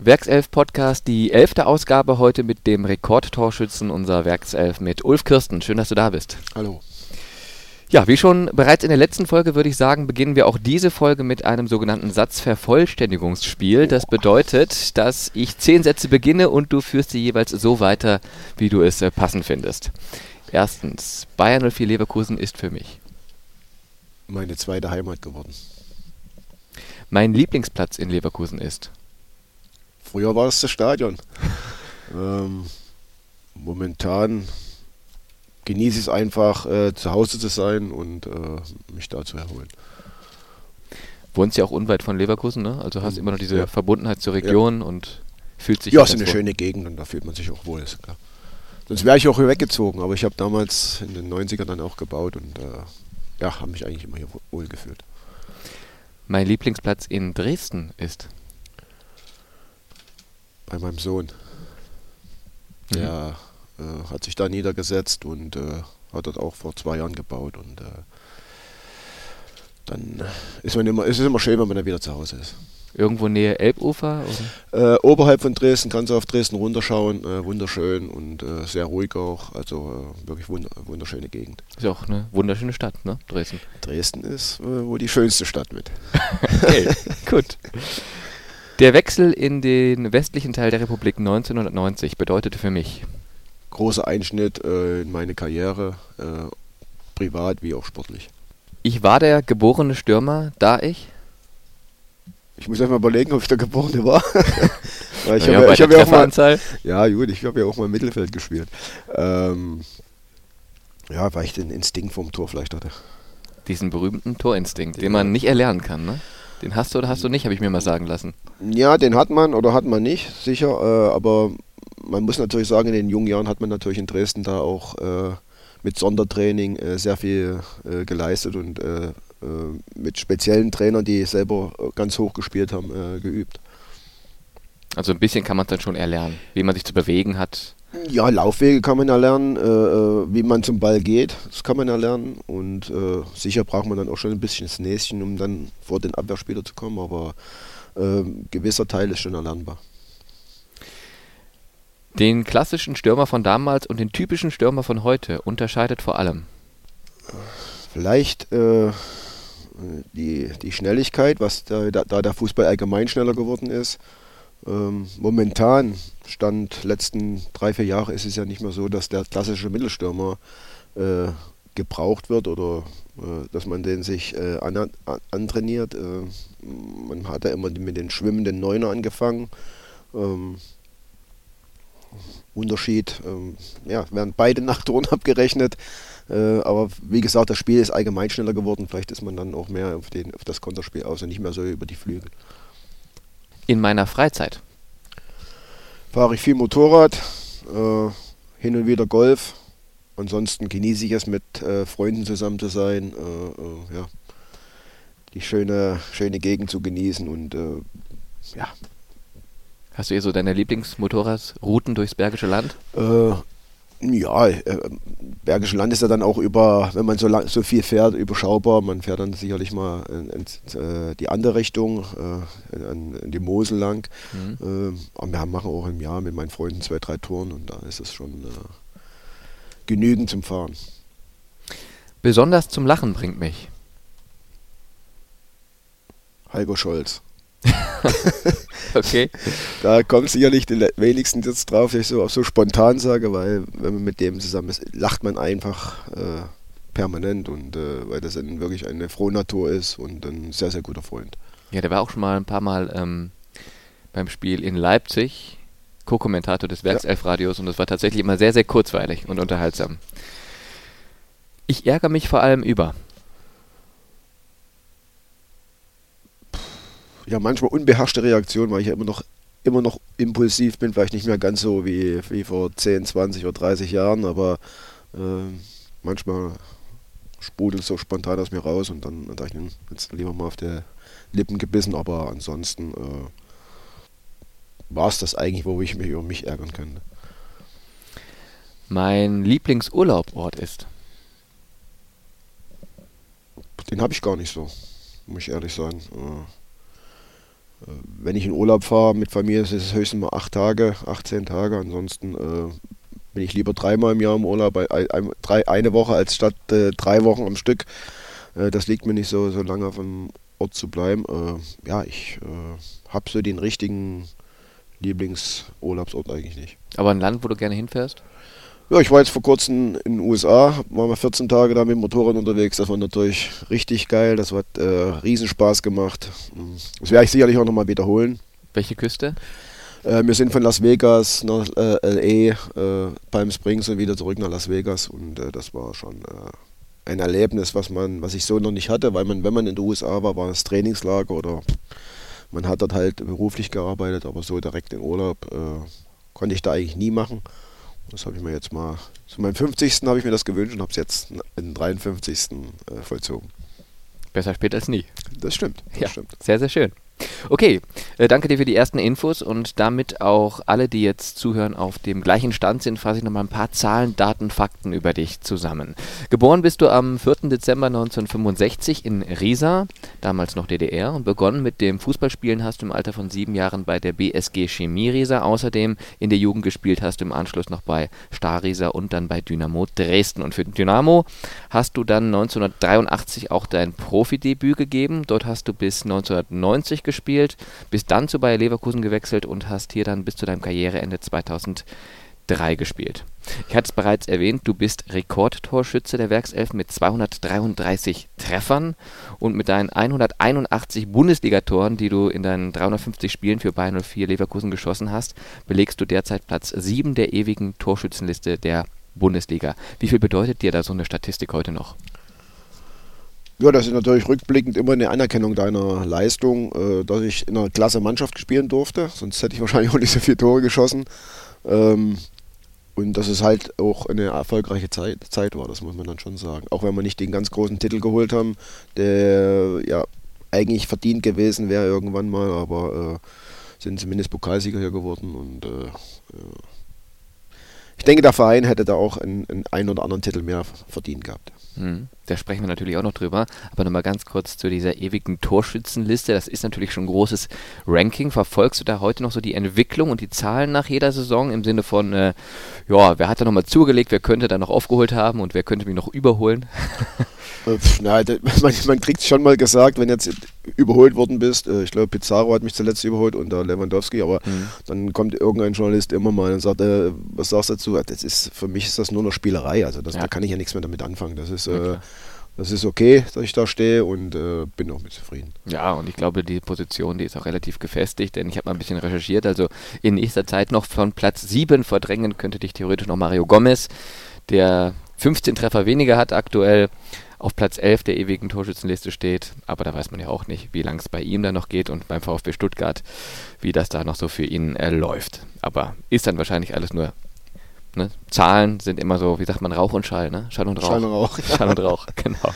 Werkself-Podcast, die elfte Ausgabe heute mit dem Rekordtorschützen unserer Werkself mit Ulf Kirsten. Schön, dass du da bist. Hallo. Ja, wie schon bereits in der letzten Folge würde ich sagen, beginnen wir auch diese Folge mit einem sogenannten Satzvervollständigungsspiel. Das bedeutet, dass ich zehn Sätze beginne und du führst sie jeweils so weiter, wie du es äh, passend findest. Erstens, Bayern 04 Leverkusen ist für mich. Meine zweite Heimat geworden. Mein Lieblingsplatz in Leverkusen ist. Früher war es das Stadion. ähm, momentan genieße ich es einfach, äh, zu Hause zu sein und äh, mich da zu erholen. Wohnst ja auch unweit von Leverkusen, ne? Also hast Mhm. immer noch diese Ja. Verbundenheit zur Region und fühlt sich Ja, es ist eine wohl. schöne Gegend und da fühlt man sich auch wohl. Ist klar. Sonst wäre ich auch hier weggezogen, aber ich habe damals in den 90ern dann auch gebaut und äh, ja, habe mich eigentlich immer hier wohl gefühlt. Mein Lieblingsplatz in Dresden ist. Bei meinem Sohn. Der äh, hat sich da niedergesetzt und äh, hat dort auch vor zwei Jahren gebaut und äh, dann ist man immer, es ist immer schön, wenn man dann wieder zu Hause ist. Irgendwo Nähe Elbufer? Äh, oberhalb von Dresden kannst du auf Dresden runterschauen, äh, wunderschön und äh, sehr ruhig auch, also wirklich wund wunderschöne Gegend. Ist ja auch eine wunderschöne Stadt, ne? Dresden. Dresden ist wohl die schönste Stadt mit. Okay, gut. Der Wechsel in den westlichen Teil der Republik 1990 bedeutete für mich. Großer Einschnitt äh, in meine Karriere, äh, privat wie auch sportlich. Ich war der geborene Stürmer, da ich. Ich muss einfach überlegen, ob ich der Geborene war. Ich Naja, habe der hab ja auch mal. Ja, gut, ich habe ja auch mal im Mittelfeld gespielt. Ähm, ja, weil ich den Instinkt vom Tor vielleicht hatte. Diesen berühmten Torinstinkt, den man nicht erlernen kann, ne? Den hast du oder hast du nicht, habe ich mir mal sagen lassen. Ja, den hat man oder hat man nicht, sicher. Äh, aber man muss natürlich sagen, in den jungen Jahren hat man natürlich in Dresden da auch äh, mit Sondertraining äh, sehr viel äh, geleistet und äh, äh, mit speziellen Trainern, die selber ganz hoch gespielt haben, geübt. Also ein bisschen kann man es dann schon erlernen, wie man sich zu bewegen hat. Ja, Laufwege kann man erlernen, äh, äh, wie man zum Ball geht, das kann man erlernen. Und äh, sicher braucht man dann auch schon ein bisschen das Näschen, um dann vor den Abwehrspieler zu kommen, aber äh, gewisser Teil ist schon erlernbar. Den klassischen Stürmer von damals und den typischen Stürmer von heute unterscheidet vor allem. Vielleicht äh, die, die Schnelligkeit, was da da der Fußball allgemein schneller geworden ist. Ähm, momentan, Stand letzten drei, vier Jahre, ist es ja nicht mehr so, dass der klassische Mittelstürmer äh, gebraucht wird oder äh, dass man den sich äh, an, an, antrainiert. Äh, man hat ja immer mit den schwimmenden Neuner angefangen. Ähm, Unterschied, ähm, ja, werden beide nach Ton abgerechnet. Äh, aber wie gesagt, das Spiel ist allgemein schneller geworden. Vielleicht ist man dann auch mehr auf, den, auf das Konterspiel aus und nicht mehr so über die Flügel. In meiner Freizeit. Fahre ich viel Motorrad, äh, hin und wieder Golf. Ansonsten genieße ich es, mit äh, Freunden zusammen zu sein, äh, äh, ja, die schöne, schöne Gegend zu genießen und äh, ja, Hast du hier so deine Lieblingsmotorradrouten durchs Bergische Land? Ja, äh, Bergische Land ist ja dann auch über, wenn man so, lang, so viel fährt, überschaubar. Man fährt dann sicherlich mal in, in, äh, die andere Richtung, äh, in, in die Mosel lang. Mhm. Äh, aber wir machen auch im Jahr mit meinen Freunden zwei, drei Touren und da ist es schon äh, genügend zum Fahren. Besonders zum Lachen bringt mich. Heiko Scholz. Okay. Da kommt sicherlich le- wenigsten jetzt drauf, dass ich so, so spontan sage, weil wenn man mit dem zusammen ist, lacht man einfach äh, permanent und äh, weil das dann wirklich eine Frohnatur ist und ein sehr, sehr guter Freund. Ja, der war auch schon mal ein paar Mal ähm, beim Spiel in Leipzig, Co-Kommentator des Werkself-Radios und das war tatsächlich immer sehr, sehr kurzweilig und unterhaltsam. Ich ärgere mich vor allem über. Ja, manchmal unbeherrschte Reaktion, weil ich ja immer noch, immer noch impulsiv bin, vielleicht nicht mehr ganz so wie, wie vor 10, 20 oder 30 Jahren, aber äh, manchmal sprudelt es so spontan aus mir raus und dann, dann dachte ich, hm, jetzt lieber mal auf die Lippen gebissen, aber ansonsten äh, war es das eigentlich, wo ich mich über mich ärgern könnte. Mein Lieblingsurlaubort ist. Den habe ich gar nicht so, muss ich ehrlich sagen. Äh, wenn ich in Urlaub fahre mit Familie, ist es höchstens mal acht Tage, 18 Tage. Ansonsten äh, bin ich lieber dreimal im Jahr im Urlaub, eine Woche als statt äh, drei Wochen am Stück. Äh, das liegt mir nicht so, so lange auf dem Ort zu bleiben. Äh, ja, ich äh, habe so den richtigen Lieblingsurlaubsort eigentlich nicht. Aber ein Land, wo du gerne hinfährst? Ja, ich war jetzt vor kurzem in den USA, waren wir 14 Tage da mit dem Motorrad unterwegs. Das war natürlich richtig geil. Das hat äh, Riesenspaß gemacht. Das werde ich sicherlich auch nochmal wiederholen. Welche Küste? Äh, wir sind von Las Vegas nach äh, LA, äh, Palm Springs und wieder zurück nach Las Vegas. Und äh, das war schon äh, ein Erlebnis, was man, was ich so noch nicht hatte, weil man, wenn man in den USA war, war es Trainingslager oder man hat dort halt beruflich gearbeitet, aber so direkt in Urlaub konnte ich da eigentlich nie machen. Das habe ich mir jetzt mal, zu meinem 50. habe ich mir das gewünscht und habe es jetzt in 53. Äh, vollzogen. Besser spät als nie. Das stimmt. Das ja, stimmt. Sehr, sehr schön. Okay, äh, danke dir für die ersten Infos und damit auch alle, die jetzt zuhören, auf dem gleichen Stand sind, fasse ich nochmal ein paar Zahlen, Daten, Fakten über dich zusammen. Geboren bist du am 4. Dezember 1965 in Riesa, damals noch DDR, und begonnen mit dem Fußballspielen hast du im Alter von sieben Jahren bei der BSG Chemie Riesa. Außerdem in der Jugend gespielt hast du im Anschluss noch bei Star Riesa und dann bei Dynamo Dresden. Und für Dynamo hast du dann 1983 auch dein Profidebüt gegeben. Dort hast du bis 1990 gespielt, bist dann zu Bayer Leverkusen gewechselt und hast hier dann bis zu deinem Karriereende 2003 gespielt. Ich hatte es bereits erwähnt, du bist Rekordtorschütze der Werkself mit 233 Treffern und mit deinen 181 Bundesligatoren, die du in deinen 350 Spielen für Bayern 04 Leverkusen geschossen hast, belegst du derzeit Platz 7 der ewigen Torschützenliste der Bundesliga. Wie viel bedeutet dir da so eine Statistik heute noch? Ja, das ist natürlich rückblickend immer eine Anerkennung deiner Leistung, äh, dass ich in einer klasse Mannschaft spielen durfte. Sonst hätte ich wahrscheinlich auch nicht so viele Tore geschossen. Ähm, und dass es halt auch eine erfolgreiche Zeit, Zeit war, das muss man dann schon sagen. Auch wenn wir nicht den ganz großen Titel geholt haben, der ja eigentlich verdient gewesen wäre irgendwann mal, aber äh, sind zumindest Pokalsieger hier geworden und äh, ich denke, der Verein hätte da auch einen, einen, einen oder anderen Titel mehr verdient gehabt. Hm, da sprechen wir natürlich auch noch drüber. Aber nochmal ganz kurz zu dieser ewigen Torschützenliste. Das ist natürlich schon ein großes Ranking. Verfolgst du da heute noch so die Entwicklung und die Zahlen nach jeder Saison im Sinne von, äh, ja, wer hat da nochmal zugelegt, wer könnte da noch aufgeholt haben und wer könnte mich noch überholen? Äh, nein, man, man kriegt schon mal gesagt, wenn jetzt überholt worden bist. Äh, ich glaube, Pizarro hat mich zuletzt überholt und der Lewandowski, aber mhm. dann kommt irgendein Journalist immer mal und sagt, äh, was sagst du dazu? Das ist, für mich ist das nur noch Spielerei. Also das, ja. da kann ich ja nichts mehr damit anfangen. Das ist, äh, das ist okay, dass ich da stehe und äh, bin auch mit zufrieden. Ja, und ich glaube, die Position, die ist auch relativ gefestigt, denn ich habe mal ein bisschen recherchiert. Also in nächster Zeit noch von Platz 7 verdrängen könnte dich theoretisch noch Mario Gomez, der 15 Treffer weniger hat aktuell auf Platz 11 der ewigen Torschützenliste steht. Aber da weiß man ja auch nicht, wie lang es bei ihm dann noch geht und beim VfB Stuttgart, wie das da noch so für ihn äh, läuft. Aber ist dann wahrscheinlich alles nur. Ne? Zahlen sind immer so, wie sagt man, Rauch und Schall, ne? Schall und Rauch. Schall und Rauch. Schall und Rauch, genau.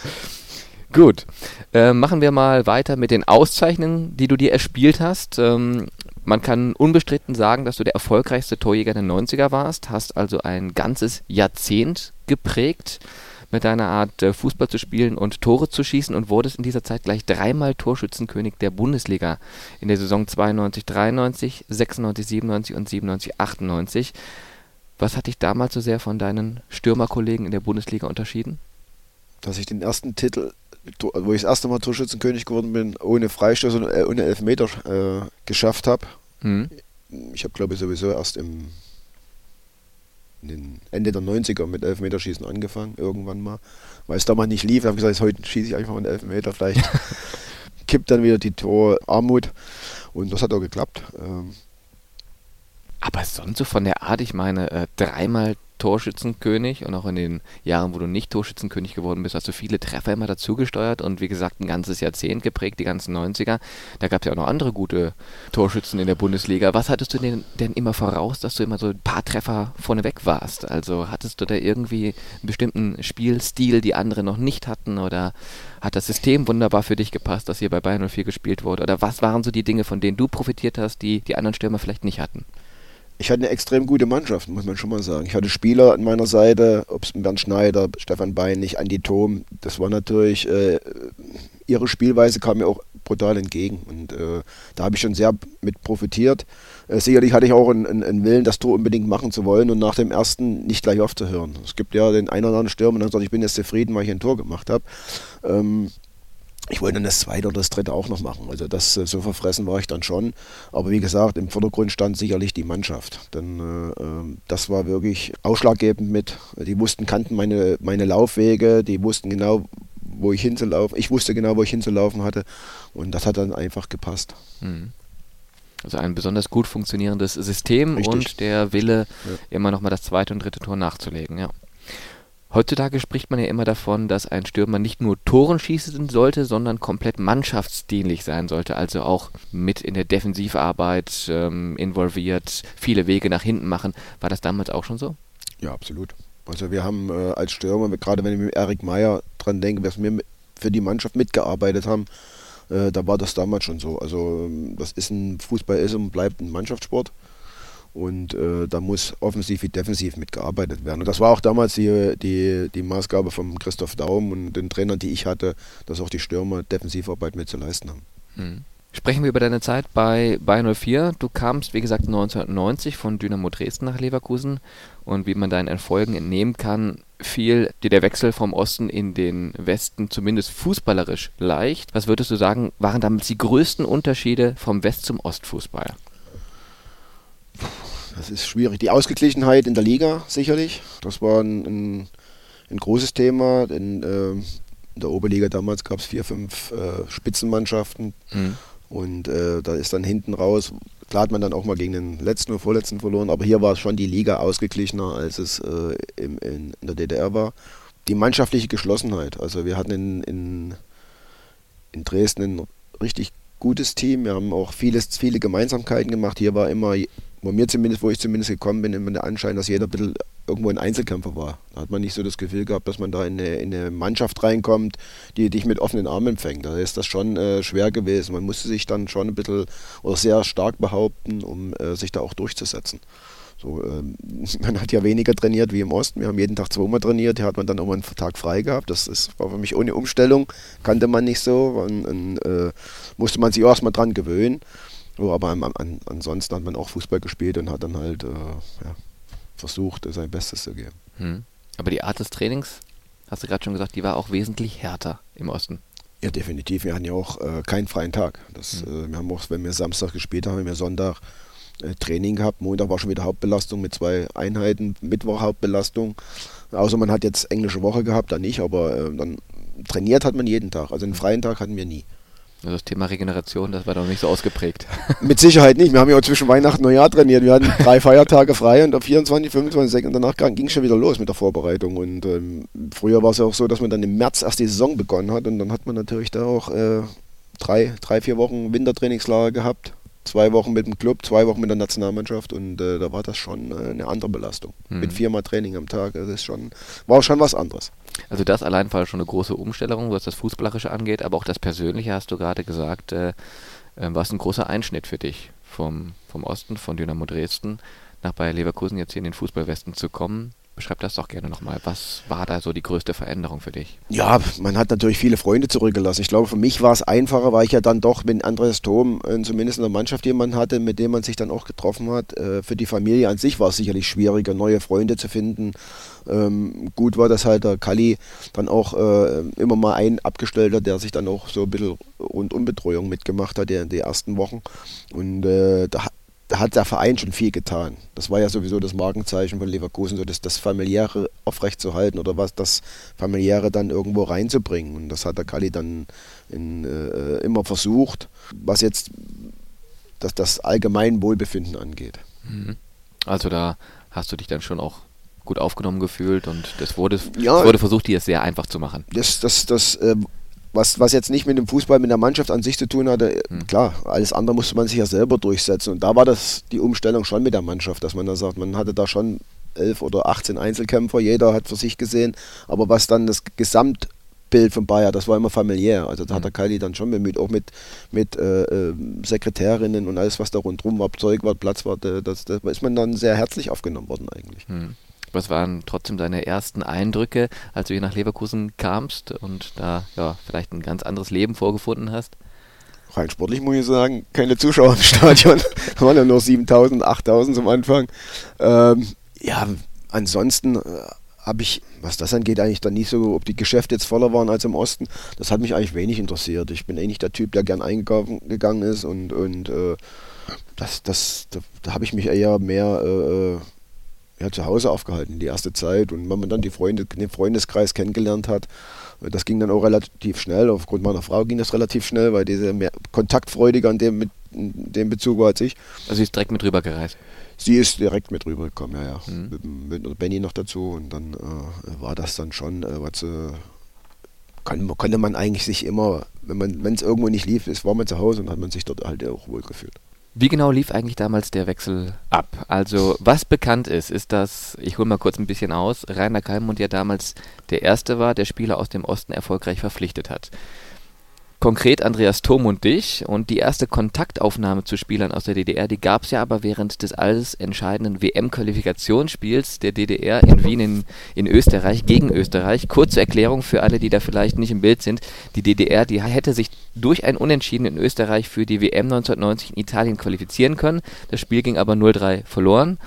Gut, äh, machen wir mal weiter mit den Auszeichnungen, die du dir erspielt hast. Ähm, man kann unbestritten sagen, dass du der erfolgreichste Torjäger der 90er warst, hast also ein ganzes Jahrzehnt geprägt mit deiner Art äh, Fußball zu spielen und Tore zu schießen und wurdest in dieser Zeit gleich dreimal Torschützenkönig der Bundesliga in der Saison 92, 93, 96, 97 und 97, 98. Was hat dich damals so sehr von deinen Stürmerkollegen in der Bundesliga unterschieden? Dass ich den ersten Titel, wo ich das erste Mal Torschützenkönig geworden bin, ohne Freistoß und äh, ohne Elfmeter äh, geschafft habe. Mhm. Ich habe, glaube ich, sowieso erst im Ende der 90er mit Elfmeterschießen angefangen, irgendwann mal. Weil es damals nicht lief, habe ich gesagt, heute schieße ich einfach einen Elfmeter, vielleicht kippt dann wieder die Torarmut. Und das hat auch geklappt. Ähm aber sonst so von der Art, ich meine, äh, dreimal Torschützenkönig und auch in den Jahren, wo du nicht Torschützenkönig geworden bist, hast du viele Treffer immer dazugesteuert und wie gesagt ein ganzes Jahrzehnt geprägt, die ganzen 90er. Da gab es ja auch noch andere gute Torschützen in der Bundesliga. Was hattest du denn, denn immer voraus, dass du immer so ein paar Treffer vorneweg warst? Also hattest du da irgendwie einen bestimmten Spielstil, die andere noch nicht hatten oder hat das System wunderbar für dich gepasst, dass hier bei Bayern 04 gespielt wurde? Oder was waren so die Dinge, von denen du profitiert hast, die die anderen Stürmer vielleicht nicht hatten? Ich hatte eine extrem gute Mannschaft, muss man schon mal sagen. Ich hatte Spieler an meiner Seite, ob es Bernd Schneider, Stefan Beinig, Andi Thom. Das war natürlich, äh, ihre Spielweise kam mir auch brutal entgegen. Und äh, da habe ich schon sehr mit profitiert. Äh, sicherlich hatte ich auch einen, einen, Willen, das Tor unbedingt machen zu wollen und nach dem ersten nicht gleich aufzuhören. Es gibt ja den einen oder anderen Stürmer, der sagt, ich bin jetzt zufrieden, weil ich ein Tor gemacht habe. Ähm, ich wollte dann das zweite oder das dritte auch noch machen. Also das äh, so verfressen war ich dann schon. Aber wie gesagt, im Vordergrund stand sicherlich die Mannschaft. Denn äh, ähm, das war wirklich ausschlaggebend mit. Die wussten, kannten meine, meine Laufwege, die wussten genau, wo ich hinzulaufen. Ich wusste genau, wo ich hinzulaufen hatte. Und das hat dann einfach gepasst. Mhm. Also ein besonders gut funktionierendes System Richtig. und der Wille, ja. immer noch mal das zweite und dritte Tor nachzulegen, ja. Heutzutage spricht man ja immer davon, dass ein Stürmer nicht nur Toren schießen sollte, sondern komplett mannschaftsdienlich sein sollte, also auch mit in der Defensivarbeit ähm, involviert, viele Wege nach hinten machen. War das damals auch schon so? Ja, absolut. Also wir haben äh, als Stürmer, gerade wenn ich mit Erik Meyer dran denke, was wir für die Mannschaft mitgearbeitet haben, äh, da war das damals schon so. Also ähm, das ist ein Fußball ist und bleibt ein Mannschaftssport. Und äh, da muss offensiv wie defensiv mitgearbeitet werden. Und das war auch damals die, die, die Maßgabe von Christoph Daum und den Trainern, die ich hatte, dass auch die Stürmer Defensivarbeit mit zu leisten haben. Mhm. Sprechen wir über deine Zeit bei Bayern 04. Du kamst, wie gesagt, 1990 von Dynamo Dresden nach Leverkusen und wie man deinen Erfolgen entnehmen kann, fiel dir der Wechsel vom Osten in den Westen zumindest fußballerisch leicht. Was würdest du sagen, waren damals die größten Unterschiede vom West- zum Ostfußball? Das ist schwierig. Die Ausgeglichenheit in der Liga sicherlich. Das war ein, ein, ein großes Thema. In, äh, in, der Oberliga damals gab es vier, fünf äh, Spitzenmannschaften. Mhm. Und äh, da ist dann hinten raus, klar hat man dann auch mal gegen den letzten oder vorletzten verloren, aber hier war schon die Liga ausgeglichener, als es äh, im, in, in, der DDR war. Die mannschaftliche Geschlossenheit. Also wir hatten in, in, in Dresden ein richtig gutes Team. Wir haben auch vieles, viele Gemeinsamkeiten gemacht. Hier war immer wo mir zumindest, wo ich zumindest gekommen bin, immer der Anschein, dass jeder ein bisschen irgendwo ein Einzelkämpfer war. Da hat man nicht so das Gefühl gehabt, dass man da in eine, in eine Mannschaft reinkommt, die dich mit offenen Armen empfängt. Da ist das schon äh, schwer gewesen. Man musste sich dann schon ein bisschen oder sehr stark behaupten, um äh, sich da auch durchzusetzen. So, ähm, man hat ja weniger trainiert wie im Osten. Wir haben jeden Tag zweimal trainiert. Hier hat man dann auch mal einen Tag frei gehabt. Das ist, war für mich ohne Umstellung. Kannte man nicht so. Und, und äh, musste man sich auch erstmal dran gewöhnen. Oh, aber an, an, ansonsten hat man auch Fußball gespielt und hat dann halt äh, ja, versucht, sein Bestes zu geben. Hm. Aber die Art des Trainings, hast du gerade schon gesagt, die war auch wesentlich härter im Osten. Ja, definitiv. Wir hatten ja auch äh, keinen freien Tag. Das, hm. äh, wir haben auch, wenn wir Samstag gespielt haben, haben wir Sonntag äh, Training gehabt. Montag war schon wieder Hauptbelastung mit zwei Einheiten, Mittwoch Hauptbelastung. Außer man hat jetzt englische Woche gehabt, dann nicht, aber äh, dann trainiert hat man jeden Tag. Also einen freien Tag hatten wir nie. Also das Thema Regeneration, das war doch nicht so ausgeprägt. Mit Sicherheit nicht. Wir haben ja auch zwischen Weihnachten und Neujahr trainiert. Wir hatten drei Feiertage frei und auf 24, 25 und danach ging es schon wieder los mit der Vorbereitung. Und ähm, früher war es ja auch so, dass man dann im März erst die Saison begonnen hat und dann hat man natürlich da auch äh, drei, drei, vier Wochen Wintertrainingslager gehabt. Zwei Wochen mit dem Club, zwei Wochen mit der Nationalmannschaft und äh, da war das schon äh, eine andere Belastung. Mhm. Mit viermal Training am Tag. Das ist schon, war schon was anderes. Also das allein war schon eine große Umstellung, was das Fußballerische angeht, aber auch das Persönliche, hast du gerade gesagt, äh, äh, war es ein großer Einschnitt für dich, vom, vom Osten, von Dynamo Dresden nach Bayer Leverkusen jetzt hier in den Fußballwesten zu kommen. Beschreib das doch gerne nochmal. Was war da so die größte Veränderung für dich? Ja, man hat natürlich viele Freunde zurückgelassen. Ich glaube, für mich war es einfacher, weil ich ja dann doch mit Andreas Thom äh, zumindest in der Mannschaft jemanden hatte, mit dem man sich dann auch getroffen hat. Äh, für die Familie an sich war es sicherlich schwieriger, neue Freunde zu finden. Ähm, gut war, dass halt der Kali dann auch äh, immer mal ein Abgestellter, der sich dann auch so ein bisschen Rundumbetreuung mitgemacht hat in den ersten Wochen. Und da da hat der Verein schon viel getan. Das war ja sowieso das Markenzeichen von Leverkusen, so das, das familiäre aufrechtzuerhalten oder was das familiäre dann irgendwo reinzubringen. Und das hat der Kali dann in, äh, immer versucht, was jetzt das, das allgemeine Wohlbefinden angeht. Mhm. Also da hast du dich dann schon auch gut aufgenommen gefühlt und das wurde, ja, wurde versucht, dir es sehr einfach zu machen. Das, das, das äh, was, was jetzt nicht mit dem Fußball, mit der Mannschaft an sich zu tun hatte, mhm. klar, alles andere musste man sich ja selber durchsetzen. Und da war das die Umstellung schon mit der Mannschaft, dass man da sagt, man hatte da schon elf oder 18 Einzelkämpfer, jeder hat für sich gesehen. Aber was dann das Gesamt Bild von Bayer, das war immer familiär. Also da hat der Kali dann schon bemüht, auch mit, mit äh, äh, Sekretärinnen und alles, was da rundherum war, Zeug war, Platz war, das, das ist man dann sehr herzlich aufgenommen worden eigentlich. Mhm. Was waren trotzdem deine ersten Eindrücke, als du hier nach Leverkusen kamst und da ja, vielleicht ein ganz anderes Leben vorgefunden hast? Rein sportlich muss ich sagen, keine Zuschauer im Stadion. da waren ja nur 7000, 8000 zum Anfang. Ähm, ja, ansonsten äh, habe ich, was das angeht, eigentlich dann nicht so, ob die Geschäfte jetzt voller waren als im Osten. Das hat mich eigentlich wenig interessiert. Ich bin eigentlich der Typ, der gern eingegangen ist und, und äh, das, das, da, da habe ich mich eher mehr äh, äh, ja, zu Hause aufgehalten, die erste Zeit. Und wenn man dann die Freunde, den Freundeskreis kennengelernt hat, das ging dann auch relativ schnell. Aufgrund meiner Frau ging das relativ schnell, weil diese mehr kontaktfreudiger in dem, mit, in dem Bezug war als ich. Also sie ist direkt mit rübergereist? Sie ist direkt mit rübergekommen, ja, ja. Mhm. Mit, mit Benny noch dazu und dann äh, war das dann schon, äh, was äh, kann, konnte man eigentlich sich immer, wenn es irgendwo nicht lief, ist, war man zu Hause und hat man sich dort halt auch wohl gefühlt. Wie genau lief eigentlich damals der Wechsel ab? Also, was bekannt ist, ist, dass, ich hole mal kurz ein bisschen aus, Rainer Kalmund ja damals der Erste war, der Spieler aus dem Osten erfolgreich verpflichtet hat konkret Andreas Thom und dich. Und die erste Kontaktaufnahme zu Spielern aus der DDR, die gab es ja aber während des alles entscheidenden WM-Qualifikationsspiels der DDR in Wien in, in Österreich gegen Österreich. Kurze Erklärung für alle, die da vielleicht nicht im Bild sind. Die DDR, die hätte sich durch ein Unentschieden in Österreich für die WM 1990 in Italien qualifizieren können. Das Spiel ging aber 0-3 verloren.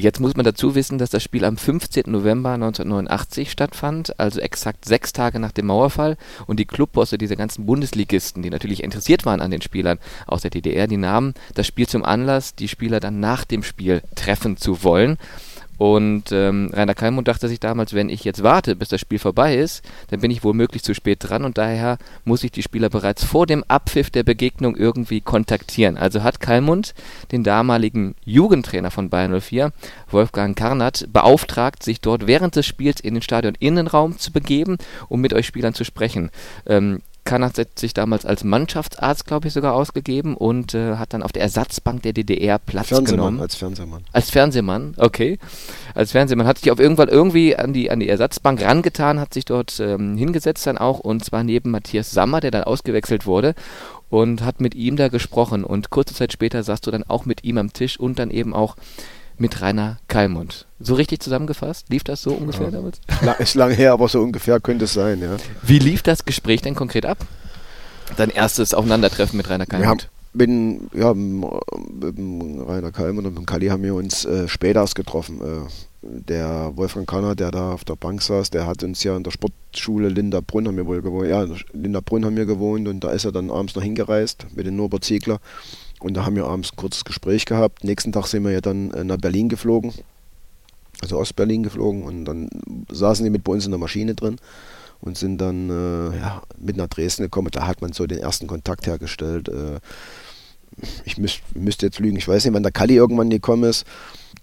Jetzt muss man dazu wissen, dass das Spiel am 15. November 1989 stattfand, also exakt sechs Tage nach dem Mauerfall. Und die Clubbosse dieser ganzen Bundesligisten, die natürlich interessiert waren an den Spielern aus der DDR, die nahmen das Spiel zum Anlass, die Spieler dann nach dem Spiel treffen zu wollen. Und ähm, Rainer Kalmund dachte sich damals, wenn ich jetzt warte, bis das Spiel vorbei ist, dann bin ich womöglich zu spät dran und daher muss ich die Spieler bereits vor dem Abpfiff der Begegnung irgendwie kontaktieren. Also hat Kalmund den damaligen Jugendtrainer von Bayern 04, Wolfgang Karnat, beauftragt, sich dort während des Spiels in den Stadion Innenraum zu begeben, um mit euch Spielern zu sprechen. Ähm, Kanat hat sich damals als Mannschaftsarzt, glaube ich, sogar ausgegeben und äh, hat dann auf der Ersatzbank der DDR Platz Fernsehmann, genommen. Als Fernsehmann. Als Fernsehmann, okay. Als Fernsehmann hat sich auf irgendwann irgendwie an die, an die Ersatzbank rangetan, hat sich dort ähm, hingesetzt dann auch und zwar neben Matthias Sammer, der dann ausgewechselt wurde und hat mit ihm da gesprochen und kurze Zeit später saß du dann auch mit ihm am Tisch und dann eben auch mit Rainer Kalmund. So richtig zusammengefasst? Lief das so ungefähr ja. damals? Ist lang her, aber so ungefähr könnte es sein, ja. Wie lief das Gespräch denn konkret ab? Dein erstes Aufeinandertreffen mit Rainer Kalmund? bin, ja, mit dem Rainer Kalmund und mit dem Kali haben wir uns äh, später erst getroffen. Äh, der Wolfgang Kanner, der da auf der Bank saß, der hat uns ja in der Sportschule Linderbrunn haben wir wohl gewohnt. Ja, Linderbrunn haben wir gewohnt und da ist er dann abends noch hingereist mit dem Norbert Ziegler. Und da haben wir abends ein kurzes Gespräch gehabt. Nächsten Tag sind wir ja dann äh, nach Berlin geflogen, also Ostberlin geflogen. Und dann saßen die mit bei uns in der Maschine drin und sind dann äh, ja, mit nach Dresden gekommen. Da hat man so den ersten Kontakt hergestellt. Äh, ich müß, müsste jetzt lügen, ich weiß nicht, wann der Kali irgendwann gekommen ist.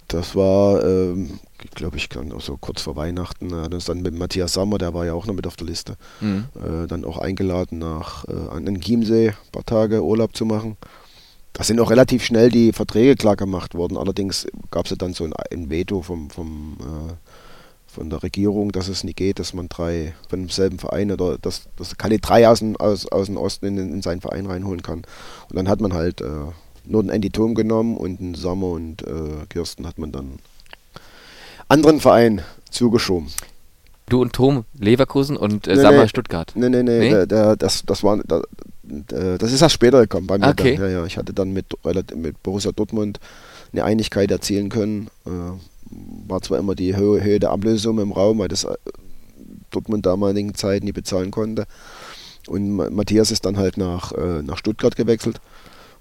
Das war, ähm, glaube ich, auch so kurz vor Weihnachten. Er hat uns dann mit Matthias Sammer, der war ja auch noch mit auf der Liste, mhm. äh, dann auch eingeladen, nach äh, an den Chiemsee ein paar Tage Urlaub zu machen. Da sind auch relativ schnell die Verträge klar gemacht worden. Allerdings gab es ja dann so ein, ein Veto vom, vom, äh, von der Regierung, dass es nicht geht, dass man drei von demselben Verein oder dass, dass keine drei aus dem, aus, aus dem Osten in, in seinen Verein reinholen kann. Und dann hat man halt äh, nur den Andy Thom genommen und den Sommer und äh, Kirsten hat man dann anderen Verein zugeschoben. Du und Tom Leverkusen und äh, nee, Sammer nee, Stuttgart. Nee, nee, nee, nee? Der, der, das, das war, der, das ist erst später gekommen bei mir. Okay. Dann. Ja, ja, ich hatte dann mit, mit Borussia Dortmund eine Einigkeit erzielen können. Äh, war zwar immer die Höhe, Höhe der Ablösung im Raum, weil das äh, Dortmund damaligen Zeit nie bezahlen konnte. Und Matthias ist dann halt nach, äh, nach Stuttgart gewechselt.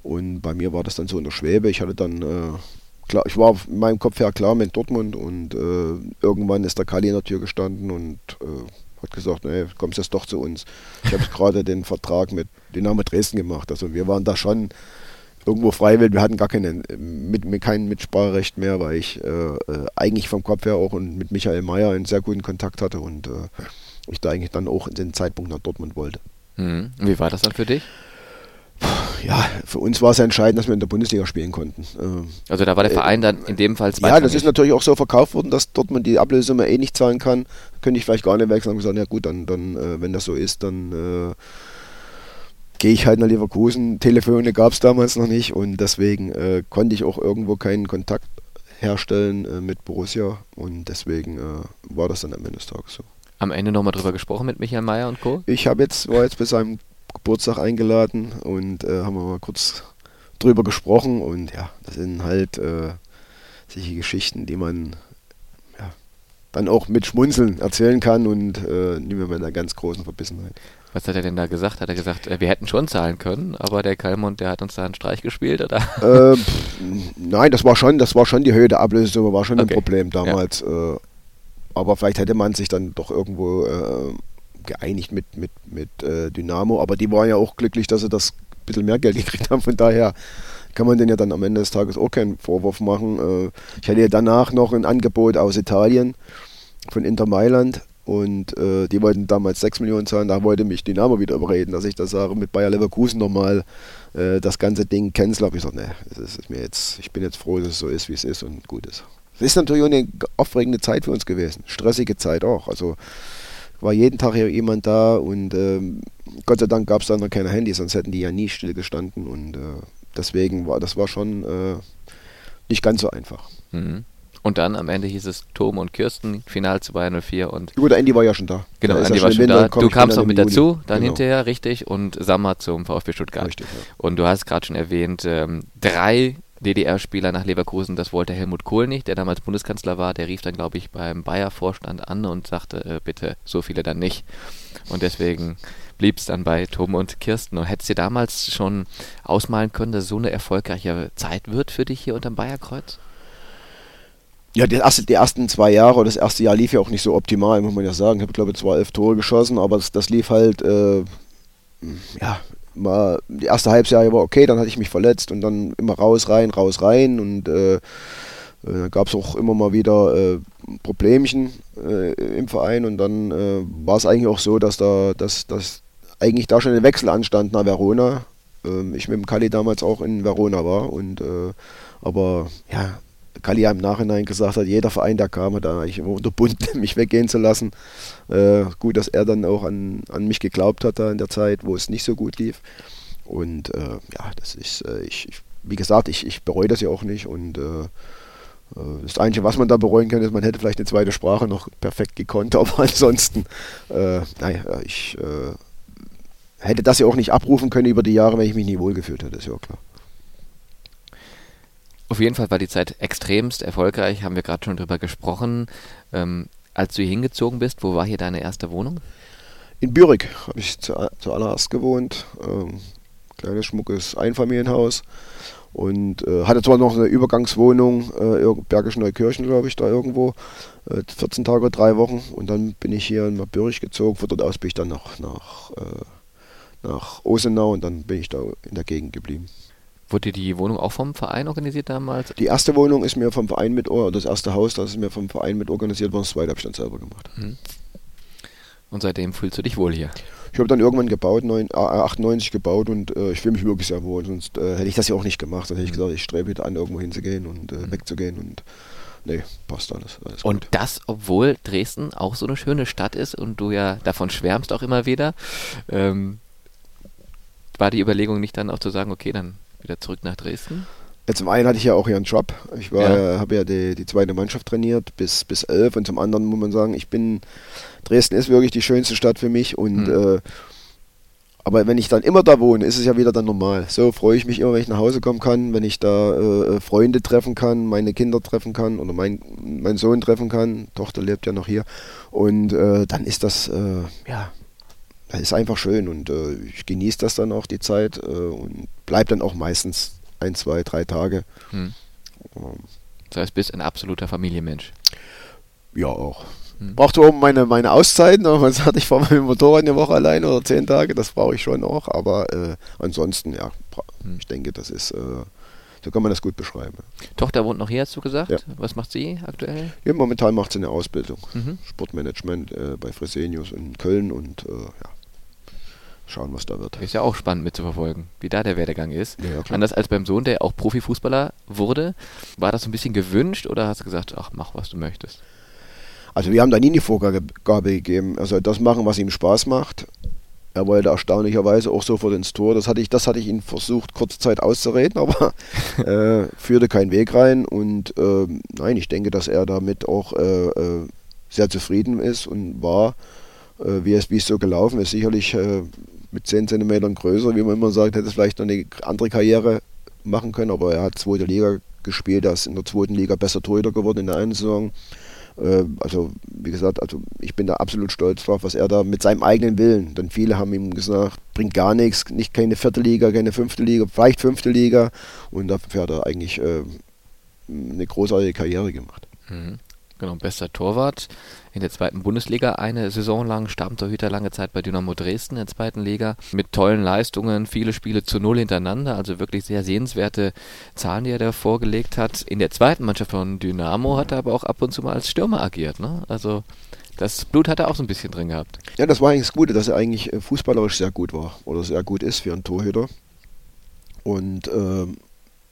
Und bei mir war das dann so in der Schwebe. Ich hatte dann, äh, klar, ich war in meinem Kopf her klar mit Dortmund und äh, irgendwann ist der Kali in der Tür gestanden und äh, hat gesagt, nee, kommst jetzt doch zu uns. Ich habe gerade den Vertrag mit Dynamo Dresden gemacht. Also wir waren da schon irgendwo freiwillig. Wir hatten gar keine, mit, mit kein Mitspracherecht mehr, weil ich äh, äh, eigentlich vom Kopf her auch und mit Michael Mayer einen sehr guten Kontakt hatte und äh, ich da eigentlich dann auch in den Zeitpunkt nach Dortmund wollte. Mhm. Wie war das dann für dich? Ja, für uns war es entscheidend, dass wir in der Bundesliga spielen konnten. Ähm, also da war der äh, Verein dann in dem Fall Ja, das ist natürlich auch so verkauft worden, dass dort man die Ablösesumme eh nicht zahlen kann. Könnte ich vielleicht gar nicht wechseln. Und gesagt, ja gut, dann, dann äh, wenn das so ist, dann äh, gehe ich halt nach Leverkusen. Telefone gab es damals noch nicht und deswegen äh, konnte ich auch irgendwo keinen Kontakt herstellen äh, mit Borussia und deswegen äh, war das dann am Ende des Tages so. Am Ende nochmal drüber gesprochen mit Michael Mayer und Co. Ich habe jetzt war jetzt bei seinem Geburtstag eingeladen und äh, haben wir mal kurz drüber gesprochen und ja, das sind halt äh, solche Geschichten, die man ja, dann auch mit Schmunzeln erzählen kann und äh, nicht mehr mit einer ganz großen Verbissenheit. Was hat er denn da gesagt? Hat er gesagt, äh, wir hätten schon zahlen können, aber der Kalmund, der hat uns da einen Streich gespielt, oder? Äh, pff, nein, das war schon, das war schon die Höhe der Ablösesumme, war schon okay. ein Problem damals. Ja. Äh, aber vielleicht hätte man sich dann doch irgendwo äh, geeinigt mit, mit, mit äh, Dynamo. Aber die waren ja auch glücklich, dass sie das ein bisschen mehr Geld gekriegt haben. Von daher kann man denen ja dann am Ende des Tages auch keinen Vorwurf machen. Äh, ich hatte ja danach noch ein Angebot aus Italien von Inter Mailand. Und äh, die wollten damals 6 Millionen zahlen, da wollte mich Dynamo wieder überreden, dass ich das sage, mit Bayer Leverkusen nochmal äh, das ganze Ding cancel. Habe ich gesagt, ne, das ist mir jetzt, ich bin jetzt froh, dass es so ist, wie es ist und gut ist. Es ist natürlich auch eine aufregende Zeit für uns gewesen. Stressige Zeit auch. Also war jeden Tag hier jemand da und ähm, Gott sei Dank gab es da noch keine Handys, sonst hätten die ja nie stillgestanden und äh, deswegen war das war schon äh, nicht ganz so einfach. Mhm. Und dann am Ende hieß es Tom und Kirsten, Final zu Bayern 04 und. Gut, Andy war ja schon da. Genau, Andy war schon da. Du kamst noch mit dazu, dann genau. hinterher, richtig, und Sammer zum VfB Stuttgart. Richtig, ja. Und du hast gerade schon erwähnt, ähm, drei DDR-Spieler nach Leverkusen, das wollte Helmut Kohl nicht, der damals Bundeskanzler war. Der rief dann, glaube ich, beim Bayer-Vorstand an und sagte, äh, bitte so viele dann nicht. Und deswegen blieb es dann bei Tom und Kirsten. Und hättest du damals schon ausmalen können, dass so eine erfolgreiche Zeit wird für dich hier unterm Bayerkreuz? Ja, die, erste, die ersten zwei Jahre, das erste Jahr lief ja auch nicht so optimal, muss man ja sagen. Ich habe, glaube ich, zwar elf Tore geschossen, aber das, das lief halt, äh, ja, mal die erste Halbserie war okay, dann hatte ich mich verletzt und dann immer raus, rein, raus, rein und äh, äh, gab es auch immer mal wieder äh, Problemchen äh, im Verein und dann äh, war es eigentlich auch so, dass da, dass, dass eigentlich da schon ein Wechsel anstand nach Verona. Ähm, ich mit dem Kali damals auch in Verona war und äh, aber ja, Kali ja im Nachhinein gesagt hat, jeder Verein, der kam, hat eigentlich immer unterbunden, mich weggehen zu lassen. Äh, gut, dass er dann auch an, an mich geglaubt hat da in der Zeit, wo es nicht so gut lief. Und äh, ja, das ist, äh, ich, ich, wie gesagt, ich, ich bereue das ja auch nicht. Und äh, äh, das Einzige, was man da bereuen kann, ist, man hätte vielleicht eine zweite Sprache noch perfekt gekonnt, aber ansonsten, äh, naja, ich hätte das ja auch nicht abrufen können über die Jahre, wenn ich mich nie wohlgefühlt hätte, ist ja klar. Auf jeden Fall war die Zeit extremst erfolgreich, haben wir gerade schon drüber gesprochen. Ähm, als du hier hingezogen bist, wo war hier deine erste Wohnung? In Bürig habe ich zu, zuallererst gewohnt. Ähm, kleines, schmuckes Einfamilienhaus. Und äh, hatte zwar noch eine Übergangswohnung, äh, Bergische Neukirchen, glaube ich, da irgendwo. Äh, 14 Tage, drei Wochen. Und dann bin ich hier nach Bürig gezogen. Von dort aus bin ich dann nach, nach, äh, nach Osenau und dann bin ich da in der Gegend geblieben. Wurde die Wohnung auch vom Verein organisiert damals? Die erste Wohnung ist mir vom Verein mit, oder das erste Haus, das ist mir vom Verein mit organisiert worden, das zweite habe ich dann selber gemacht. Mhm. Und seitdem fühlst du dich wohl hier? Ich habe dann irgendwann gebaut, 9, äh, 98 gebaut und äh, ich fühle mich wirklich sehr wohl. Sonst äh, hätte ich das ja auch nicht gemacht. Dann hätte ich mhm. gesagt, ich strebe wieder an, irgendwo hinzugehen und äh, mhm. wegzugehen und nee, passt alles. alles und gut. das, obwohl Dresden auch so eine schöne Stadt ist und du ja davon schwärmst auch immer wieder. Ähm, war die Überlegung nicht dann auch zu sagen, okay, dann wieder zurück nach Dresden? Ja, zum einen hatte ich ja auch hier einen Job. Ich ja. habe ja die, die zweite Mannschaft trainiert bis, bis elf und zum anderen muss man sagen, ich bin, Dresden ist wirklich die schönste Stadt für mich und mhm. äh, aber wenn ich dann immer da wohne, ist es ja wieder dann normal. So freue ich mich immer, wenn ich nach Hause kommen kann, wenn ich da äh, Freunde treffen kann, meine Kinder treffen kann oder mein, meinen Sohn treffen kann. Tochter lebt ja noch hier. Und äh, dann ist das, äh, ja, das ist einfach schön und äh, ich genieße das dann auch die Zeit äh, und bleibe dann auch meistens ein, zwei, drei Tage. Hm. Ähm, das heißt, bist ein absoluter Familienmensch. Ja, auch. Hm. Brauchte oben meine, meine Auszeiten, man sagt, ich fahre mit dem Motorrad eine Woche alleine oder zehn Tage, das brauche ich schon auch, aber äh, ansonsten, ja, hm. ich denke, das ist, äh, so kann man das gut beschreiben. Tochter wohnt noch hier, hast du gesagt? Ja. Was macht sie aktuell? Ja, momentan macht sie eine Ausbildung. Mhm. Sportmanagement äh, bei Fresenius in Köln und äh, ja, schauen, was da wird. Ist ja auch spannend mitzuverfolgen, wie da der Werdegang ist. Ja, klar. Anders als beim Sohn, der auch Profifußballer wurde. War das so ein bisschen gewünscht oder hast du gesagt, ach, mach, was du möchtest? Also wir haben da nie eine Vorgabe gegeben. Also das machen, was ihm Spaß macht. Er wollte erstaunlicherweise auch sofort ins Tor. Das hatte ich, das hatte ich ihn versucht, kurze Zeit auszureden, aber äh, führte keinen Weg rein. Und äh, nein, ich denke, dass er damit auch äh, äh sehr zufrieden ist und war, wie, es, wie so gelaufen ist. Sicherlich äh, mit 10 cm größer, wie man immer sagt, hätte es vielleicht noch eine andere Karriere machen können, aber er hat zweite Liga gespielt, er ist in der zweiten Liga besser Torhüter geworden in der einen Saison. Äh, also wie gesagt, also ich bin da absolut stolz drauf, was er da mit seinem eigenen Willen, denn viele haben ihm gesagt, bringt gar nichts, nicht keine vierte Liga, keine fünfte Liga, vielleicht fünfte Liga und dafür hat er eigentlich äh, eine großartige Karriere gemacht. Mhm. Genau, bester Torwart in der zweiten Bundesliga. Eine Saison lang Stammtorhüter lange Zeit bei Dynamo Dresden in der zweiten Liga. Mit tollen Leistungen, viele Spiele zu null hintereinander. Also wirklich sehr sehenswerte Zahlen, die er da vorgelegt hat. In der zweiten Mannschaft von Dynamo hat er aber auch ab und zu mal als Stürmer agiert. Ne? Also das Blut hat er auch so ein bisschen drin gehabt. Ja, das war eigentlich das Gute, dass er eigentlich äh, fußballerisch sehr gut war. Oder sehr gut ist für einen Torhüter. Und ähm,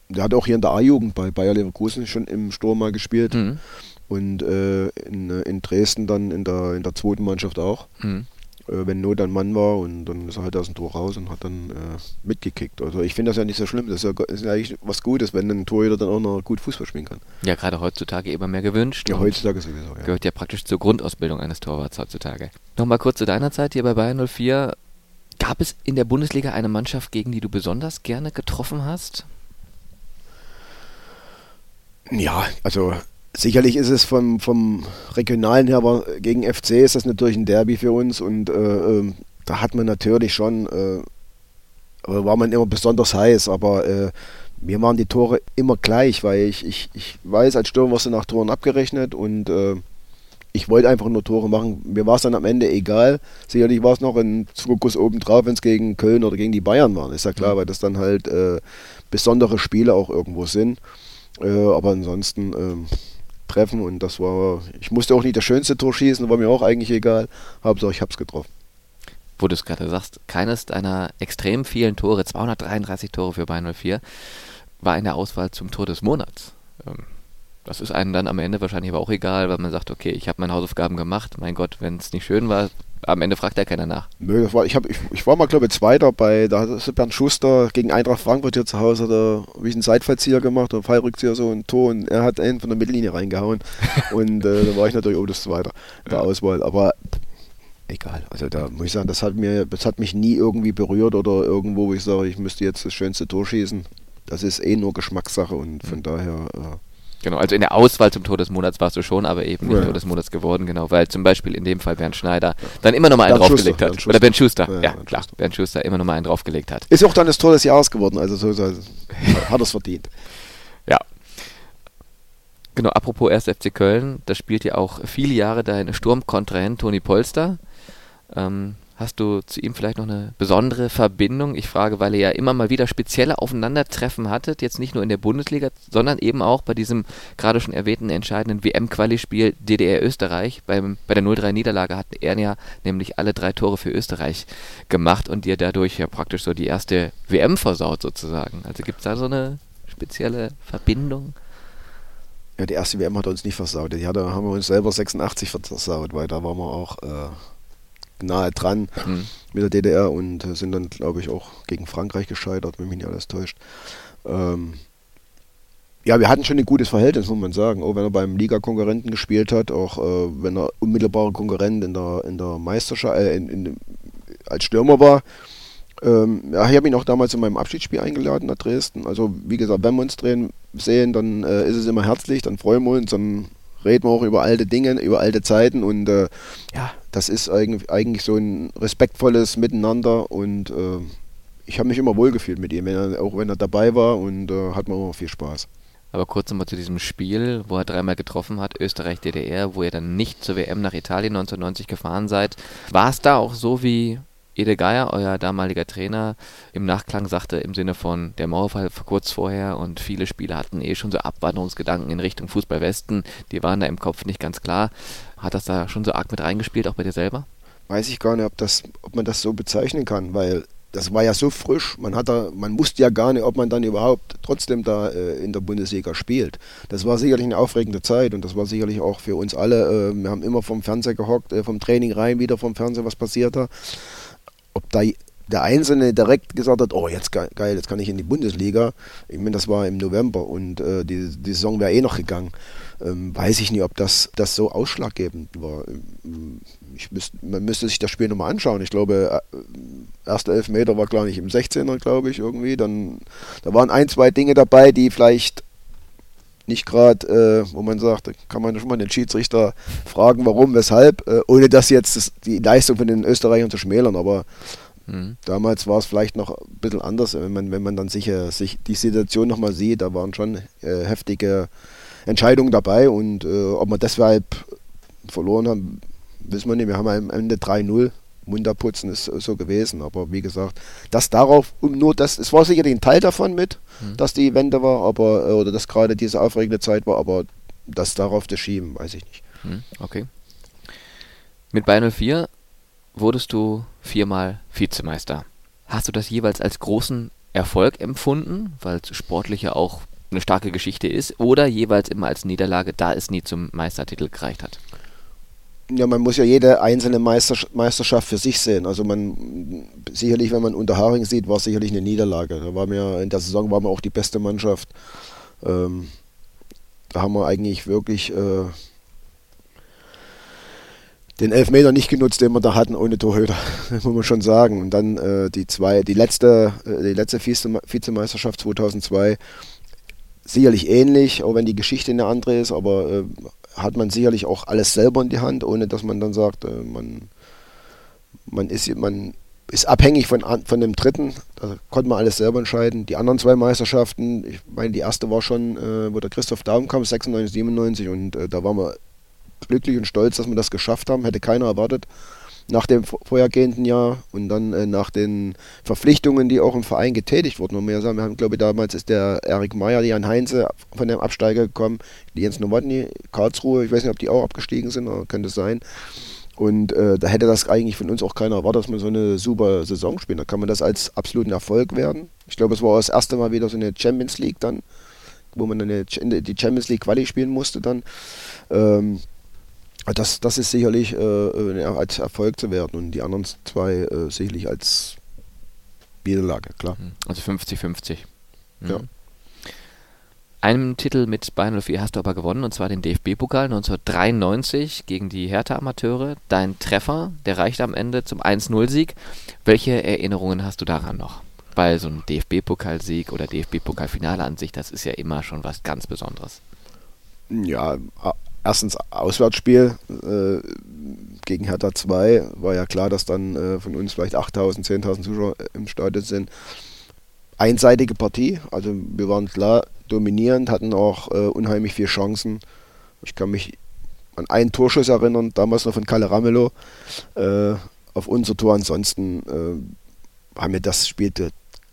der hat auch hier in der A-Jugend bei Bayer Leverkusen schon im Sturm mal gespielt. Mhm und äh, in, in, Dresden dann in der, in der zweiten Mannschaft auch. Mhm. Äh, wenn Not ein Mann war und dann ist er halt aus dem Tor raus und hat dann äh, mitgekickt. Also ich finde das ja nicht so schlimm. Das ist ja, ist ja, eigentlich was Gutes, wenn ein Torhüter dann auch noch gut Fußball spielen kann. Ja, gerade heutzutage immer mehr gewünscht. Ja, heutzutage sowieso. Ja. Gehört ja praktisch zur Grundausbildung eines Torwarts heutzutage. Nochmal kurz zu deiner Zeit hier bei Bayern 04. Gab es in der Bundesliga eine Mannschaft, gegen die du besonders gerne getroffen hast? Ja, also Sicherlich ist es vom, vom Regionalen her, aber gegen FC ist das natürlich ein Derby für uns und äh, äh, da hat man natürlich schon, äh, war man immer besonders heiß, aber äh, mir waren die Tore immer gleich, weil ich, ich, ich weiß, als Stürmer wirst du nach Toren abgerechnet und äh, ich wollte einfach nur Tore machen. Mir war es dann am Ende egal. Sicherlich war es noch ein Fokus obendrauf, wenn es gegen Köln oder gegen die Bayern waren, ist ja klar, mhm. weil das dann halt äh, besondere Spiele auch irgendwo sind. aber ansonsten ähm, treffen und das war, ich musste auch nicht das schönste Tor schießen, war mir auch eigentlich egal. Hauptsache ich hab's getroffen. Wo du es gerade sagst, keines deiner extrem vielen Tore, 233 Tore für Bayern 04, war in der Auswahl zum Tor des Monats. Ähm, das ist einem dann am Ende wahrscheinlich aber auch egal, weil man sagt, okay, ich habe meine Hausaufgaben gemacht. Mein Gott, wenn es nicht schön war, am Ende fragt ja keiner nach. Nö, das war, ich, hab, ich, ich war mal, glaube ich, Zweiter bei, da hat Bernd Schuster gegen Eintracht Frankfurt hier zu Hause, hat er wie ich einen Seitfallzieher gemacht, oder Fallrückzieher so ein Tor und er hat einen von der Mittellinie reingehauen und äh, da war ich natürlich auch das Zweiter der ja. Auswahl, aber egal, also da muss ich sagen, das hat, mir, das hat mich nie irgendwie berührt oder irgendwo, wo ich sage, ich müsste jetzt das schönste Tor schießen. Das ist eh nur Geschmackssache und von mhm. daher... Äh, Genau, also in der Auswahl zum Tor des Monats warst du schon, aber eben nicht ja. Tor des Monats geworden, genau, weil zum Beispiel in dem Fall Bernd Schneider dann immer noch mal einen Bernd draufgelegt Schuster, hat. Bernd Oder Bernd Schuster, ja, ja Bernd klar, Schuster. Bernd Schuster immer noch mal einen draufgelegt hat. Ist auch dann das Tor des Jahres geworden, also so, so hat er es verdient. Ja. Genau, apropos 1. FC Köln, da spielt ja auch viele Jahre dein Sturmkontrahent Toni Polster. Ähm, Hast du zu ihm vielleicht noch eine besondere Verbindung? Ich frage, weil ihr ja immer mal wieder spezielle Aufeinandertreffen hattet, jetzt nicht nur in der Bundesliga, sondern eben auch bei diesem gerade schon erwähnten entscheidenden WM-Quali-Spiel DDR-Österreich. Bei der 0-3-Niederlage hat er ja nämlich alle drei Tore für Österreich gemacht und dir dadurch ja praktisch so die erste WM versaut sozusagen. Also gibt es da so eine spezielle Verbindung? Ja, die erste WM hat uns nicht versaut. Ja, da haben wir uns selber 86 versaut, weil da waren wir auch äh, nahe dran mhm. mit der DDR und äh, sind dann, glaube ich, auch gegen Frankreich gescheitert, wenn mich nicht alles täuscht. Ähm, ja, wir hatten schon ein gutes Verhältnis, muss man sagen. Auch wenn er beim Liga-Konkurrenten gespielt hat, auch äh, wenn er unmittelbarer Konkurrent in der, in der Meisterschaft, äh, in, in, als Stürmer war. Ähm, ja, ich habe ihn auch damals in meinem Abschiedsspiel eingeladen nach Dresden. Also, wie gesagt, wenn wir uns drehen, sehen, dann äh, ist es immer herzlich, dann freuen wir uns, dann reden wir auch über alte Dinge, über alte Zeiten und äh, ja, das ist eigentlich, so ein respektvolles Miteinander und äh, ich habe mich immer wohlgefühlt mit ihm, wenn er, auch wenn er dabei war und äh, hat mir immer viel Spaß. Aber kurz nochmal zu diesem Spiel, wo er dreimal getroffen hat, Österreich-DDR, wo ihr dann nicht zur WM nach Italien 1990 gefahren seid. War es da auch so wie Ede Geier, euer damaliger Trainer, im Nachklang sagte im Sinne von der Mauerfall kurz vorher und viele Spieler hatten eh schon so Abwanderungsgedanken in Richtung Fußball Westen, die waren da im Kopf nicht ganz klar. Hat das da schon so arg mit reingespielt, auch bei dir selber? weiß ich gar nicht, ob, das, ob man das so bezeichnen kann, weil das war ja so frisch. Man, hat man wusste ja gar nicht, ob man dann überhaupt trotzdem da äh, in der Bundesliga spielt. Das war sicherlich eine aufregende Zeit und das war sicherlich auch für uns alle. Äh, wir haben immer vom Fernseher gehockt, äh, vom Training rein, wieder vom Fernseher, was passiert da. Ob da der Einzelne direkt gesagt hat, oh, jetzt geil, jetzt kann ich in die Bundesliga. Ich meine, das war im November und äh, die, die Saison wäre eh noch gegangen. Ähm, weiß ich nicht, ob das, das so ausschlaggebend war. Ähm, müsst, man müsste sich das Spiel nochmal anschauen. Ich glaube, äh, erster Elfmeter war, glaube ich, im 16er, glaube ich, irgendwie. Dann, da waren ein, zwei Dinge dabei, die vielleicht nicht gerade, äh, wo man sagt, kann man schon mal den Schiedsrichter fragen, warum, weshalb, äh, ohne dass jetzt das, die Leistung von den Österreichern zu schmälern. Aber Mhm. Damals war es vielleicht noch ein bisschen anders, wenn man, wenn man dann sicher sich die Situation nochmal sieht, da waren schon äh, heftige Entscheidungen dabei und äh, ob wir deshalb verloren haben, wissen wir nicht. Wir haben am Ende 3-0. Munterputzen ist so gewesen, aber wie gesagt, das darauf, um nur das, es war sicherlich ein Teil davon mit, mhm. dass die Wende war, aber, äh, oder dass gerade diese aufregende Zeit war, aber das darauf zu schieben, weiß ich nicht. Mhm, okay. Mit Bayern 04 wurdest du viermal Vizemeister. Hast du das jeweils als großen Erfolg empfunden, weil es sportlich ja auch eine starke Geschichte ist, oder jeweils immer als Niederlage, da es nie zum Meistertitel gereicht hat? Ja, man muss ja jede einzelne Meisterschaft für sich sehen. Also man sicherlich, wenn man Unterharing sieht, war es sicherlich eine Niederlage. Da war mir in der Saison waren wir auch die beste Mannschaft. Ähm, da haben wir eigentlich wirklich äh, den Elfmeter nicht genutzt, den wir da hatten ohne Torhüter, muss man schon sagen. Und dann äh, die zwei, die letzte, äh, die letzte Vizemeisterschaft 2002 sicherlich ähnlich, auch wenn die Geschichte eine andere ist, aber äh, hat man sicherlich auch alles selber in die Hand, ohne dass man dann sagt, äh, man, man, ist, man ist abhängig von, von dem dritten. Da konnte man alles selber entscheiden. Die anderen zwei Meisterschaften, ich meine, die erste war schon, äh, wo der Christoph Daum kam, 96, 97 und äh, da waren wir glücklich und stolz, dass wir das geschafft haben. Hätte keiner erwartet nach dem vorhergehenden Jahr und dann äh, nach den Verpflichtungen, die auch im Verein getätigt wurden. Und wir sagen, wir haben, glaube ich, damals ist der Erik Meyer, Jan Heinze von dem Absteiger gekommen, die Jens Nowotny, Karlsruhe, ich weiß nicht, ob die auch abgestiegen sind, aber könnte sein. Und äh, da hätte das eigentlich von uns auch keiner erwartet, dass man so eine super Saison spielt. Da kann man das als absoluten Erfolg werden. Ich glaube, es war das erste Mal wieder so eine Champions League dann, wo man dann die Champions League Quali spielen musste dann. Ähm, das, das ist sicherlich äh, als Erfolg zu werden und die anderen zwei äh, sicherlich als Niederlage, klar. Mhm. Also 50-50. Mhm. Ja. Einen Titel mit Bayern 04 hast du aber gewonnen, und zwar den DFB-Pokal 1993 gegen die Hertha-Amateure. Dein Treffer, der reichte am Ende zum 1-0-Sieg. Welche Erinnerungen hast du daran noch? Weil so ein DFB-Pokalsieg oder DFB-Pokalfinale an sich, das ist ja immer schon was ganz Besonderes. Ja, erstens Auswärtsspiel äh, gegen Hertha 2 war ja klar, dass dann äh, von uns vielleicht 8000, 10.000 Zuschauer im Stadion sind. Einseitige Partie, also wir waren klar dominierend, hatten auch äh, unheimlich viele Chancen. Ich kann mich an einen Torschuss erinnern, damals noch von Kalle Ramelow, äh, auf unser Tor. Ansonsten äh, haben wir das Spiel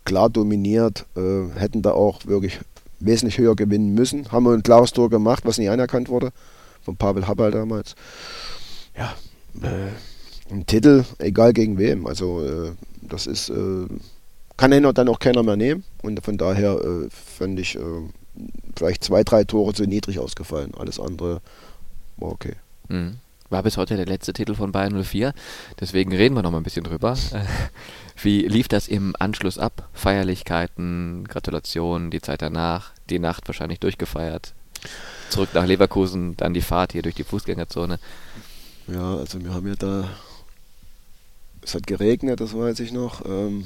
klar dominiert, äh, hätten da auch wirklich wesentlich höher gewinnen müssen. Haben wir ein klares Tor gemacht, was nicht anerkannt wurde von Pavel Habal damals. Ja, äh, ein Titel, egal gegen wem. Also äh, das ist, äh, kann dann auch keiner mehr nehmen. Und von daher äh, fände ich äh, vielleicht zwei, drei Tore zu niedrig ausgefallen. Alles andere war okay. Mhm. War bis heute der letzte Titel von Bayern 04. Deswegen reden wir noch mal ein bisschen drüber. Wie lief das im Anschluss ab? Feierlichkeiten, Gratulationen, die Zeit danach, die Nacht wahrscheinlich durchgefeiert zurück nach Leverkusen, dann die Fahrt hier durch die Fußgängerzone. Ja, also wir haben ja da, es hat geregnet, das weiß ich noch. Ähm,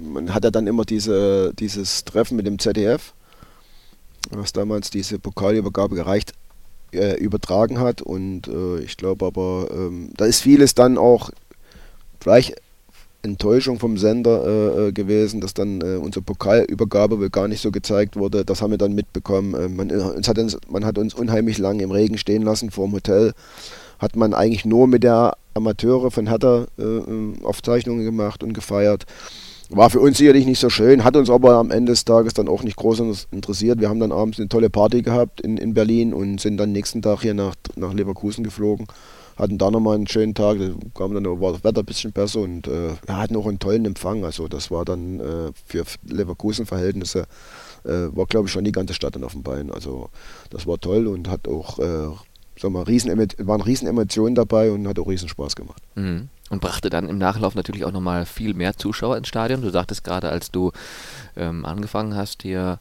man hat ja dann immer diese, dieses Treffen mit dem ZDF, was damals diese Pokalübergabe gereicht, äh, übertragen hat. Und äh, ich glaube aber, ähm, da ist vieles dann auch vielleicht Enttäuschung vom Sender äh, äh, gewesen, dass dann äh, unsere Pokalübergabe gar nicht so gezeigt wurde. Das haben wir dann mitbekommen. Äh, man, uns hat uns, man hat uns unheimlich lang im Regen stehen lassen vor dem Hotel. Hat man eigentlich nur mit der Amateure von Hertha äh, äh, Aufzeichnungen gemacht und gefeiert. War für uns sicherlich nicht so schön, hat uns aber am Ende des Tages dann auch nicht groß interessiert. Wir haben dann abends eine tolle Party gehabt in, in Berlin und sind dann nächsten Tag hier nach, nach Leverkusen geflogen hatten da nochmal einen schönen Tag, da kam dann war das Wetter ein bisschen besser und äh, wir hatten auch einen tollen Empfang. Also das war dann äh, für Leverkusen-Verhältnisse, äh, war glaube ich schon die ganze Stadt dann auf dem Bein. Also das war toll und hat auch, äh, sag mal, riesen, waren riesen Emotionen dabei und hat auch riesen Spaß gemacht. Mhm. Und brachte dann im Nachlauf natürlich auch nochmal viel mehr Zuschauer ins Stadion. Du sagtest gerade, als du ähm, angefangen hast, hier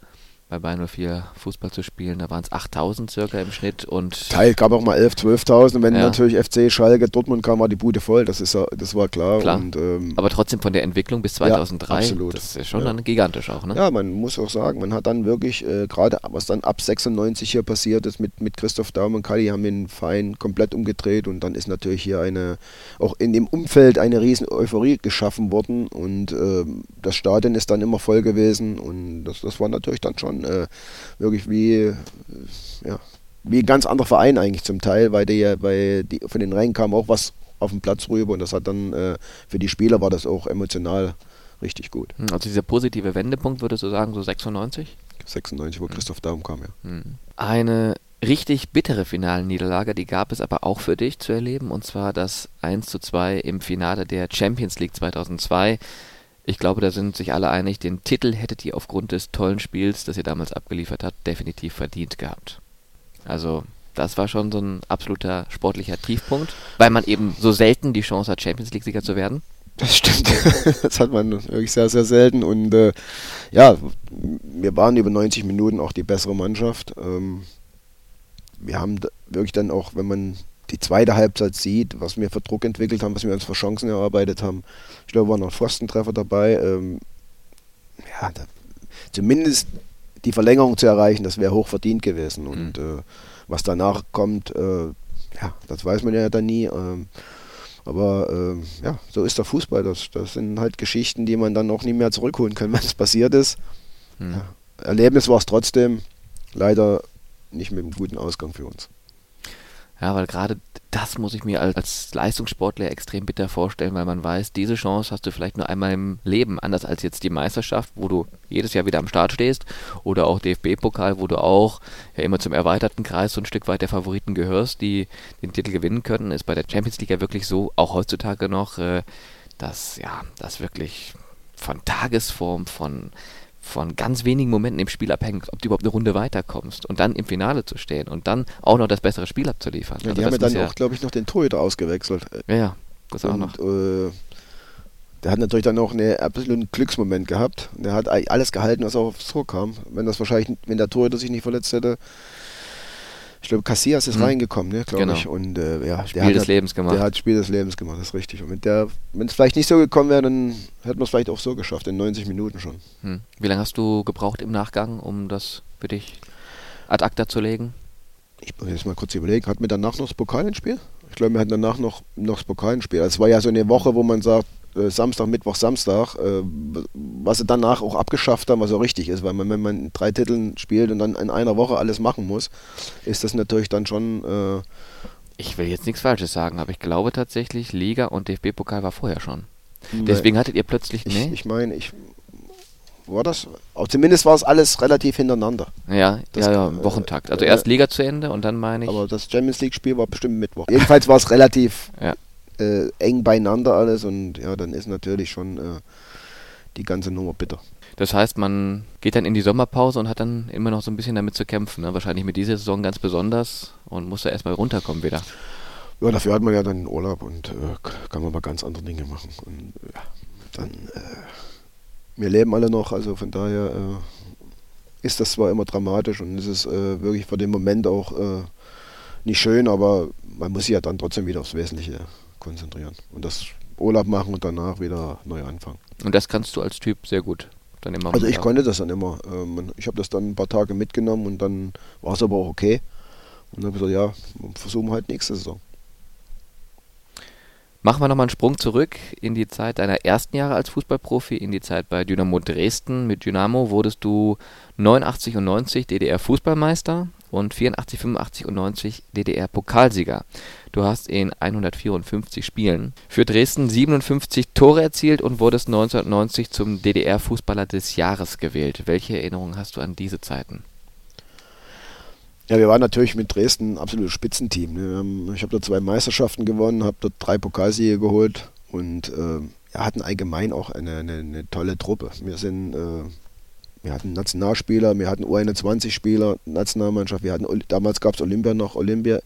bei Bayern 04 Fußball zu spielen. Da waren es 8000 circa im Schnitt und. Teil gab auch mal 11, 12.000. Wenn ja. natürlich FC Schalke Dortmund kam, war die Bude voll. Das, ist, das war klar. klar. Und, ähm, Aber trotzdem von der Entwicklung bis 2003. Ja, absolut. Das ist schon ja. dann gigantisch auch, ne? Ja, man muss auch sagen, man hat dann wirklich, äh, gerade was dann ab 96 hier passiert ist mit, mit Christoph Daum und Kali, haben den Verein komplett umgedreht und dann ist natürlich hier eine, auch in dem Umfeld eine riesen Euphorie geschaffen worden und äh, das Stadion ist dann immer voll gewesen und das, das war natürlich dann schon äh, wirklich wie, ja, wie ein ganz anderer Verein eigentlich zum Teil, weil die, bei die, von den Rängen kam auch was auf den Platz rüber und das hat dann äh, für die Spieler war das auch emotional richtig gut. Hm, also dieser positive Wendepunkt, würdest du sagen, so 96? 96, wo mhm. Christoph Daum kam, ja. Mhm. Eine richtig bittere Finalniederlage, die gab es aber auch für dich zu erleben, und zwar das 1 zu 2 im Finale der Champions League 2002. Ich glaube, da sind sich alle einig, den Titel hättet ihr aufgrund des tollen Spiels, das ihr damals abgeliefert habt, definitiv verdient gehabt. Also, das war schon so ein absoluter sportlicher Tiefpunkt, weil man eben so selten die Chance hat, Champions League-Sieger zu werden. Das stimmt. Das hat man wirklich sehr, sehr selten. Und äh, ja, wir waren über 90 Minuten auch die bessere Mannschaft. Ähm, wir haben wirklich dann auch, wenn man die zweite Halbzeit sieht, was wir für Druck entwickelt haben, was wir uns für Chancen erarbeitet haben. Ich glaube, waren noch Pfostentreffer dabei. Ähm, ja, da, zumindest die Verlängerung zu erreichen, das wäre hoch verdient gewesen. Mhm. Und äh, was danach kommt, äh, ja, das weiß man ja dann nie. Ähm, aber äh, ja, so ist der Fußball. Das, das sind halt Geschichten, die man dann auch nie mehr zurückholen kann, wenn es passiert ist. Mhm. Ja, Erlebnis war es trotzdem. Leider nicht mit einem guten Ausgang für uns. Ja, weil gerade das muss ich mir als, als, Leistungssportler extrem bitter vorstellen, weil man weiß, diese Chance hast du vielleicht nur einmal im Leben, anders als jetzt die Meisterschaft, wo du jedes Jahr wieder am Start stehst, oder auch DFB-Pokal, wo du auch ja immer zum erweiterten Kreis so ein Stück weit der Favoriten gehörst, die den Titel gewinnen können, ist bei der Champions League ja wirklich so, auch heutzutage noch, äh, dass ja, das wirklich von Tagesform, von von ganz wenigen Momenten im Spiel abhängt, ob du überhaupt eine Runde weiterkommst und dann im Finale zu stehen und dann auch noch das bessere Spiel abzuliefern. Ja, die also haben ja dann auch, glaube ich, noch den Torhüter ausgewechselt. Ja, das und, auch noch. Äh, der hat natürlich dann auch einen absoluten Glücksmoment gehabt. Der hat alles gehalten, was aufs Tor kam. Wenn das wahrscheinlich, wenn der Torhüter sich nicht verletzt hätte, ich glaube, Cassias ist mhm. reingekommen, ne, glaube genau. ich. Und äh, ja, Spiel der des hat, Lebens gemacht. Der hat Spiel des Lebens gemacht, das ist richtig. Und wenn es vielleicht nicht so gekommen wäre, dann hätten wir es vielleicht auch so geschafft, in 90 Minuten schon. Hm. Wie lange hast du gebraucht im Nachgang, um das für dich ad acta zu legen? Ich muss jetzt mal kurz überlegen, hatten wir danach noch das Pokalenspiel? Ich glaube, wir hatten danach noch, noch das Pokalenspiel. Also es war ja so eine Woche, wo man sagt, Samstag, Mittwoch, Samstag, äh, was sie danach auch abgeschafft haben, was auch richtig ist, weil man, wenn man drei Titeln spielt und dann in einer Woche alles machen muss, ist das natürlich dann schon. Äh ich will jetzt nichts Falsches sagen, aber ich glaube tatsächlich, Liga und DFB-Pokal war vorher schon. Deswegen hattet ihr plötzlich. Nee? Ich, ich meine, ich. War das? Aber zumindest war es alles relativ hintereinander. Ja, das, ja, ja, Wochentakt. Also erst Liga zu Ende und dann meine ich. Aber das Champions League-Spiel war bestimmt Mittwoch. Jedenfalls war es relativ. ja äh, eng beieinander alles und ja, dann ist natürlich schon äh, die ganze Nummer bitter. Das heißt, man geht dann in die Sommerpause und hat dann immer noch so ein bisschen damit zu kämpfen. Ne? Wahrscheinlich mit dieser Saison ganz besonders und muss da erstmal runterkommen wieder. Ja, dafür hat man ja dann Urlaub und äh, kann man mal ganz andere Dinge machen. Und ja, dann, äh, wir leben alle noch, also von daher äh, ist das zwar immer dramatisch und es ist äh, wirklich für den Moment auch nicht schön, aber man muss sich ja dann trotzdem wieder aufs Wesentliche konzentrieren und das Urlaub machen und danach wieder neu anfangen. Und das kannst du als Typ sehr gut dann immer. Also ich haben. konnte das dann immer. Ähm, ich habe das dann ein paar Tage mitgenommen und dann war es aber auch okay. Und dann habe ich gesagt, ja, versuchen wir halt nächste Saison. Machen wir nochmal einen Sprung zurück in die Zeit deiner ersten Jahre als Fußballprofi, in die Zeit bei Dynamo Dresden. Mit Dynamo wurdest du 89 und 90 DDR-Fußballmeister und 84, 85 und 90 DDR-Pokalsieger. Du hast in 154 Spielen für Dresden 57 Tore erzielt und wurdest 1990 zum DDR-Fußballer des Jahres gewählt. Welche Erinnerungen hast du an diese Zeiten? Ja, wir waren natürlich mit Dresden ein absolutes Spitzenteam. Ne? Ich habe da zwei Meisterschaften gewonnen, habe dort drei Pokalsiege geholt und äh, hatten allgemein auch eine, eine, eine, tolle Truppe. Wir sind, äh, wir hatten Nationalspieler, wir hatten U21-Spieler, Nationalmannschaft, wir hatten damals gab es Olympia noch, Olympia,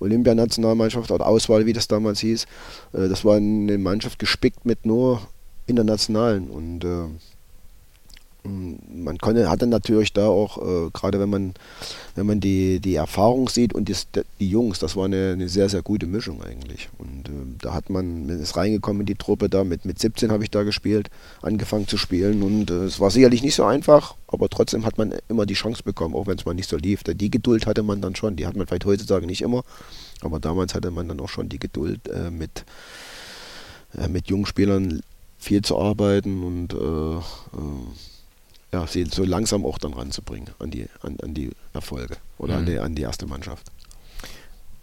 Olympianationalmannschaft oder Auswahl, wie das damals hieß. Äh, das war eine Mannschaft gespickt mit nur Internationalen und äh, man konnte, hatte natürlich da auch, äh, gerade wenn man, wenn man die, die Erfahrung sieht und die, die Jungs, das war eine, eine sehr, sehr gute Mischung eigentlich. Und äh, da hat man, ist reingekommen in die Truppe da, mit, mit 17 habe ich da gespielt, angefangen zu spielen und äh, es war sicherlich nicht so einfach, aber trotzdem hat man immer die Chance bekommen, auch wenn es mal nicht so lief. Die Geduld hatte man dann schon, die hat man vielleicht heutzutage nicht immer, aber damals hatte man dann auch schon die Geduld äh, mit, äh, mit jungen Spielern viel zu arbeiten und äh, ja, sie so langsam auch dann ranzubringen an die, an, an die Erfolge oder mhm. an, die, an die erste Mannschaft.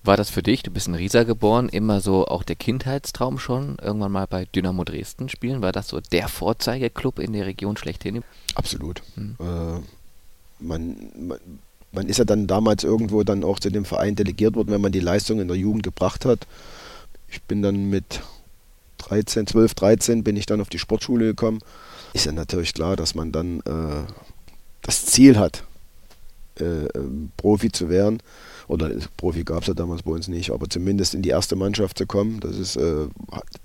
War das für dich, du bist in Riesa geboren, immer so auch der Kindheitstraum schon, irgendwann mal bei Dynamo Dresden spielen? War das so der Vorzeigeklub in der Region schlechthin? Absolut. Mhm. Äh, man, man, man, ist ja dann damals irgendwo dann auch zu dem Verein delegiert worden, wenn man die Leistung in der Jugend gebracht hat. Ich bin dann mit 13, 12, 13 bin ich dann auf die Sportschule gekommen ist ja natürlich klar, dass man dann äh, das Ziel hat, äh, ähm, Profi zu werden. Oder Profi gab es ja damals bei uns nicht, aber zumindest in die erste Mannschaft zu kommen, das ist äh,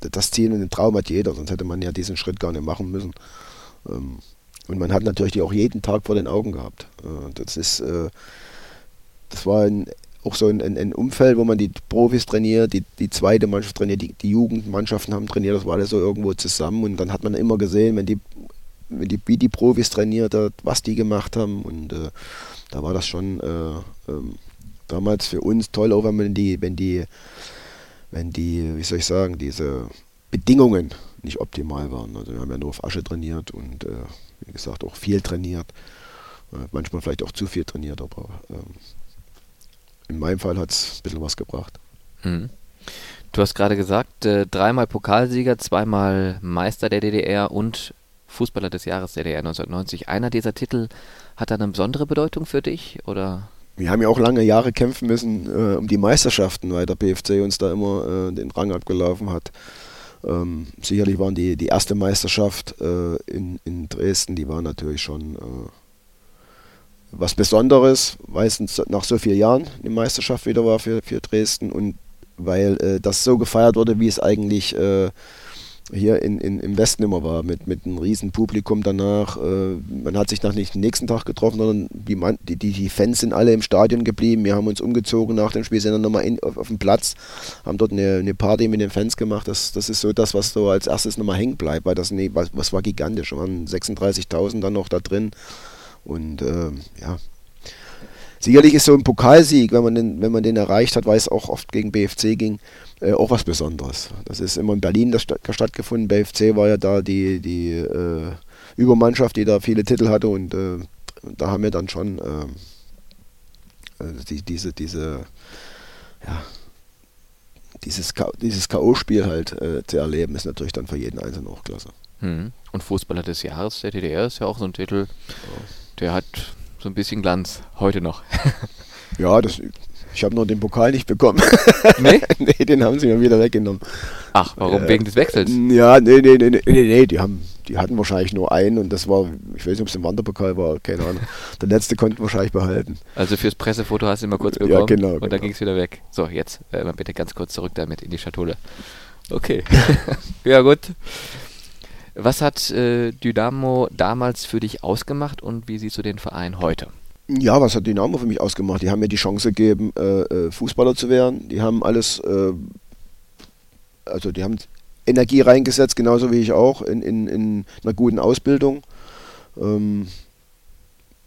das Ziel und den Traum hat jeder, sonst hätte man ja diesen Schritt gar nicht machen müssen. Ähm, und man hat natürlich die auch jeden Tag vor den Augen gehabt. Äh, das ist, äh, das war ein auch so ein, ein, Umfeld, wo man die Profis trainiert, die, die zweite Mannschaft trainiert, die, die Jugendmannschaften haben trainiert, das war alles so irgendwo zusammen und dann hat man immer gesehen, wenn die, die wie die Profis trainiert hat, was die gemacht haben und äh, da war das schon äh, äh, damals für uns toll, auch wenn die, wenn die, wenn die, wie soll ich sagen, diese Bedingungen nicht optimal waren. Also wir haben ja nur auf Asche trainiert und äh, wie gesagt auch viel trainiert. Äh, manchmal vielleicht auch zu viel trainiert, aber ähm, in meinem Fall hat es ein bisschen was gebracht. Mhm. Du hast gerade gesagt, äh, dreimal Pokalsieger, zweimal Meister der DDR und Fußballer des Jahres DDR 1990. Einer dieser Titel hat eine besondere Bedeutung für dich oder? Wir haben ja auch lange Jahre kämpfen müssen äh, um die Meisterschaften, weil der BFC uns da immer äh, den Rang abgelaufen hat. Ähm, sicherlich waren die, die erste Meisterschaft äh, in, in Dresden, die war natürlich schon äh, was Besonderes, weil es nach so vielen Jahren die Meisterschaft wieder war für, für Dresden und weil äh, das so gefeiert wurde, wie es eigentlich äh, hier in, in, im Westen immer war, mit, mit einem riesen Publikum danach. Äh, man hat sich nach nicht den nächsten Tag getroffen, sondern die, man, die, die, Fans sind alle im Stadion geblieben. Wir haben uns umgezogen nach dem Spiel, sind dann nochmal in, auf, auf dem Platz, haben dort eine, eine Party mit den Fans gemacht. Das, das ist so das, was so als erstes nochmal hängen bleibt, weil das nee, was, was war gigantisch. Es waren 36.000 dann noch da drin. Und äh, ja, sicherlich ist so ein Pokalsieg, wenn man den, wenn man den erreicht hat, weil es auch oft gegen BFC ging, äh, auch was Besonderes. Das ist immer in Berlin das statt, stattgefunden. BFC war ja da die, die äh, Übermannschaft, die da viele Titel hatte und äh, da haben wir dann schon ähm, also die, diese, diese, ja, dieses, dieses K.O.-Spiel halt äh, zu erleben, ist natürlich dann für jeden Einzelnen auch klasse. Hm. Und Fußballer des Jahres der DDR ist ja auch so ein Titel. Der hat so ein bisschen Glanz heute noch. ja, das, ich habe nur den Pokal nicht bekommen. Nee? nee, den haben sie mir wieder weggenommen. Ach, warum? Äh, Wegen des Wechsels? Ja, nee, nee, nee, nee, nee, die haben, die hatten wahrscheinlich nur einen und das war, ich weiß nicht, ob es ein Wanderpokal war, keine Ahnung. Der letzte konnten wahrscheinlich behalten. Also fürs Pressefoto hast du immer kurz bekommen ja, genau, und genau. dann ging es wieder weg. So, jetzt äh, mal bitte ganz kurz zurück damit in die Schatulle. Okay. ja, gut. Was hat äh, Dynamo damals für dich ausgemacht und wie siehst du den Verein heute? Ja, was hat Dynamo für mich ausgemacht? Die haben mir die Chance gegeben, äh, äh, Fußballer zu werden. Die haben alles, äh, also die haben Energie reingesetzt, genauso wie ich auch, in, in, in einer guten Ausbildung. Ähm,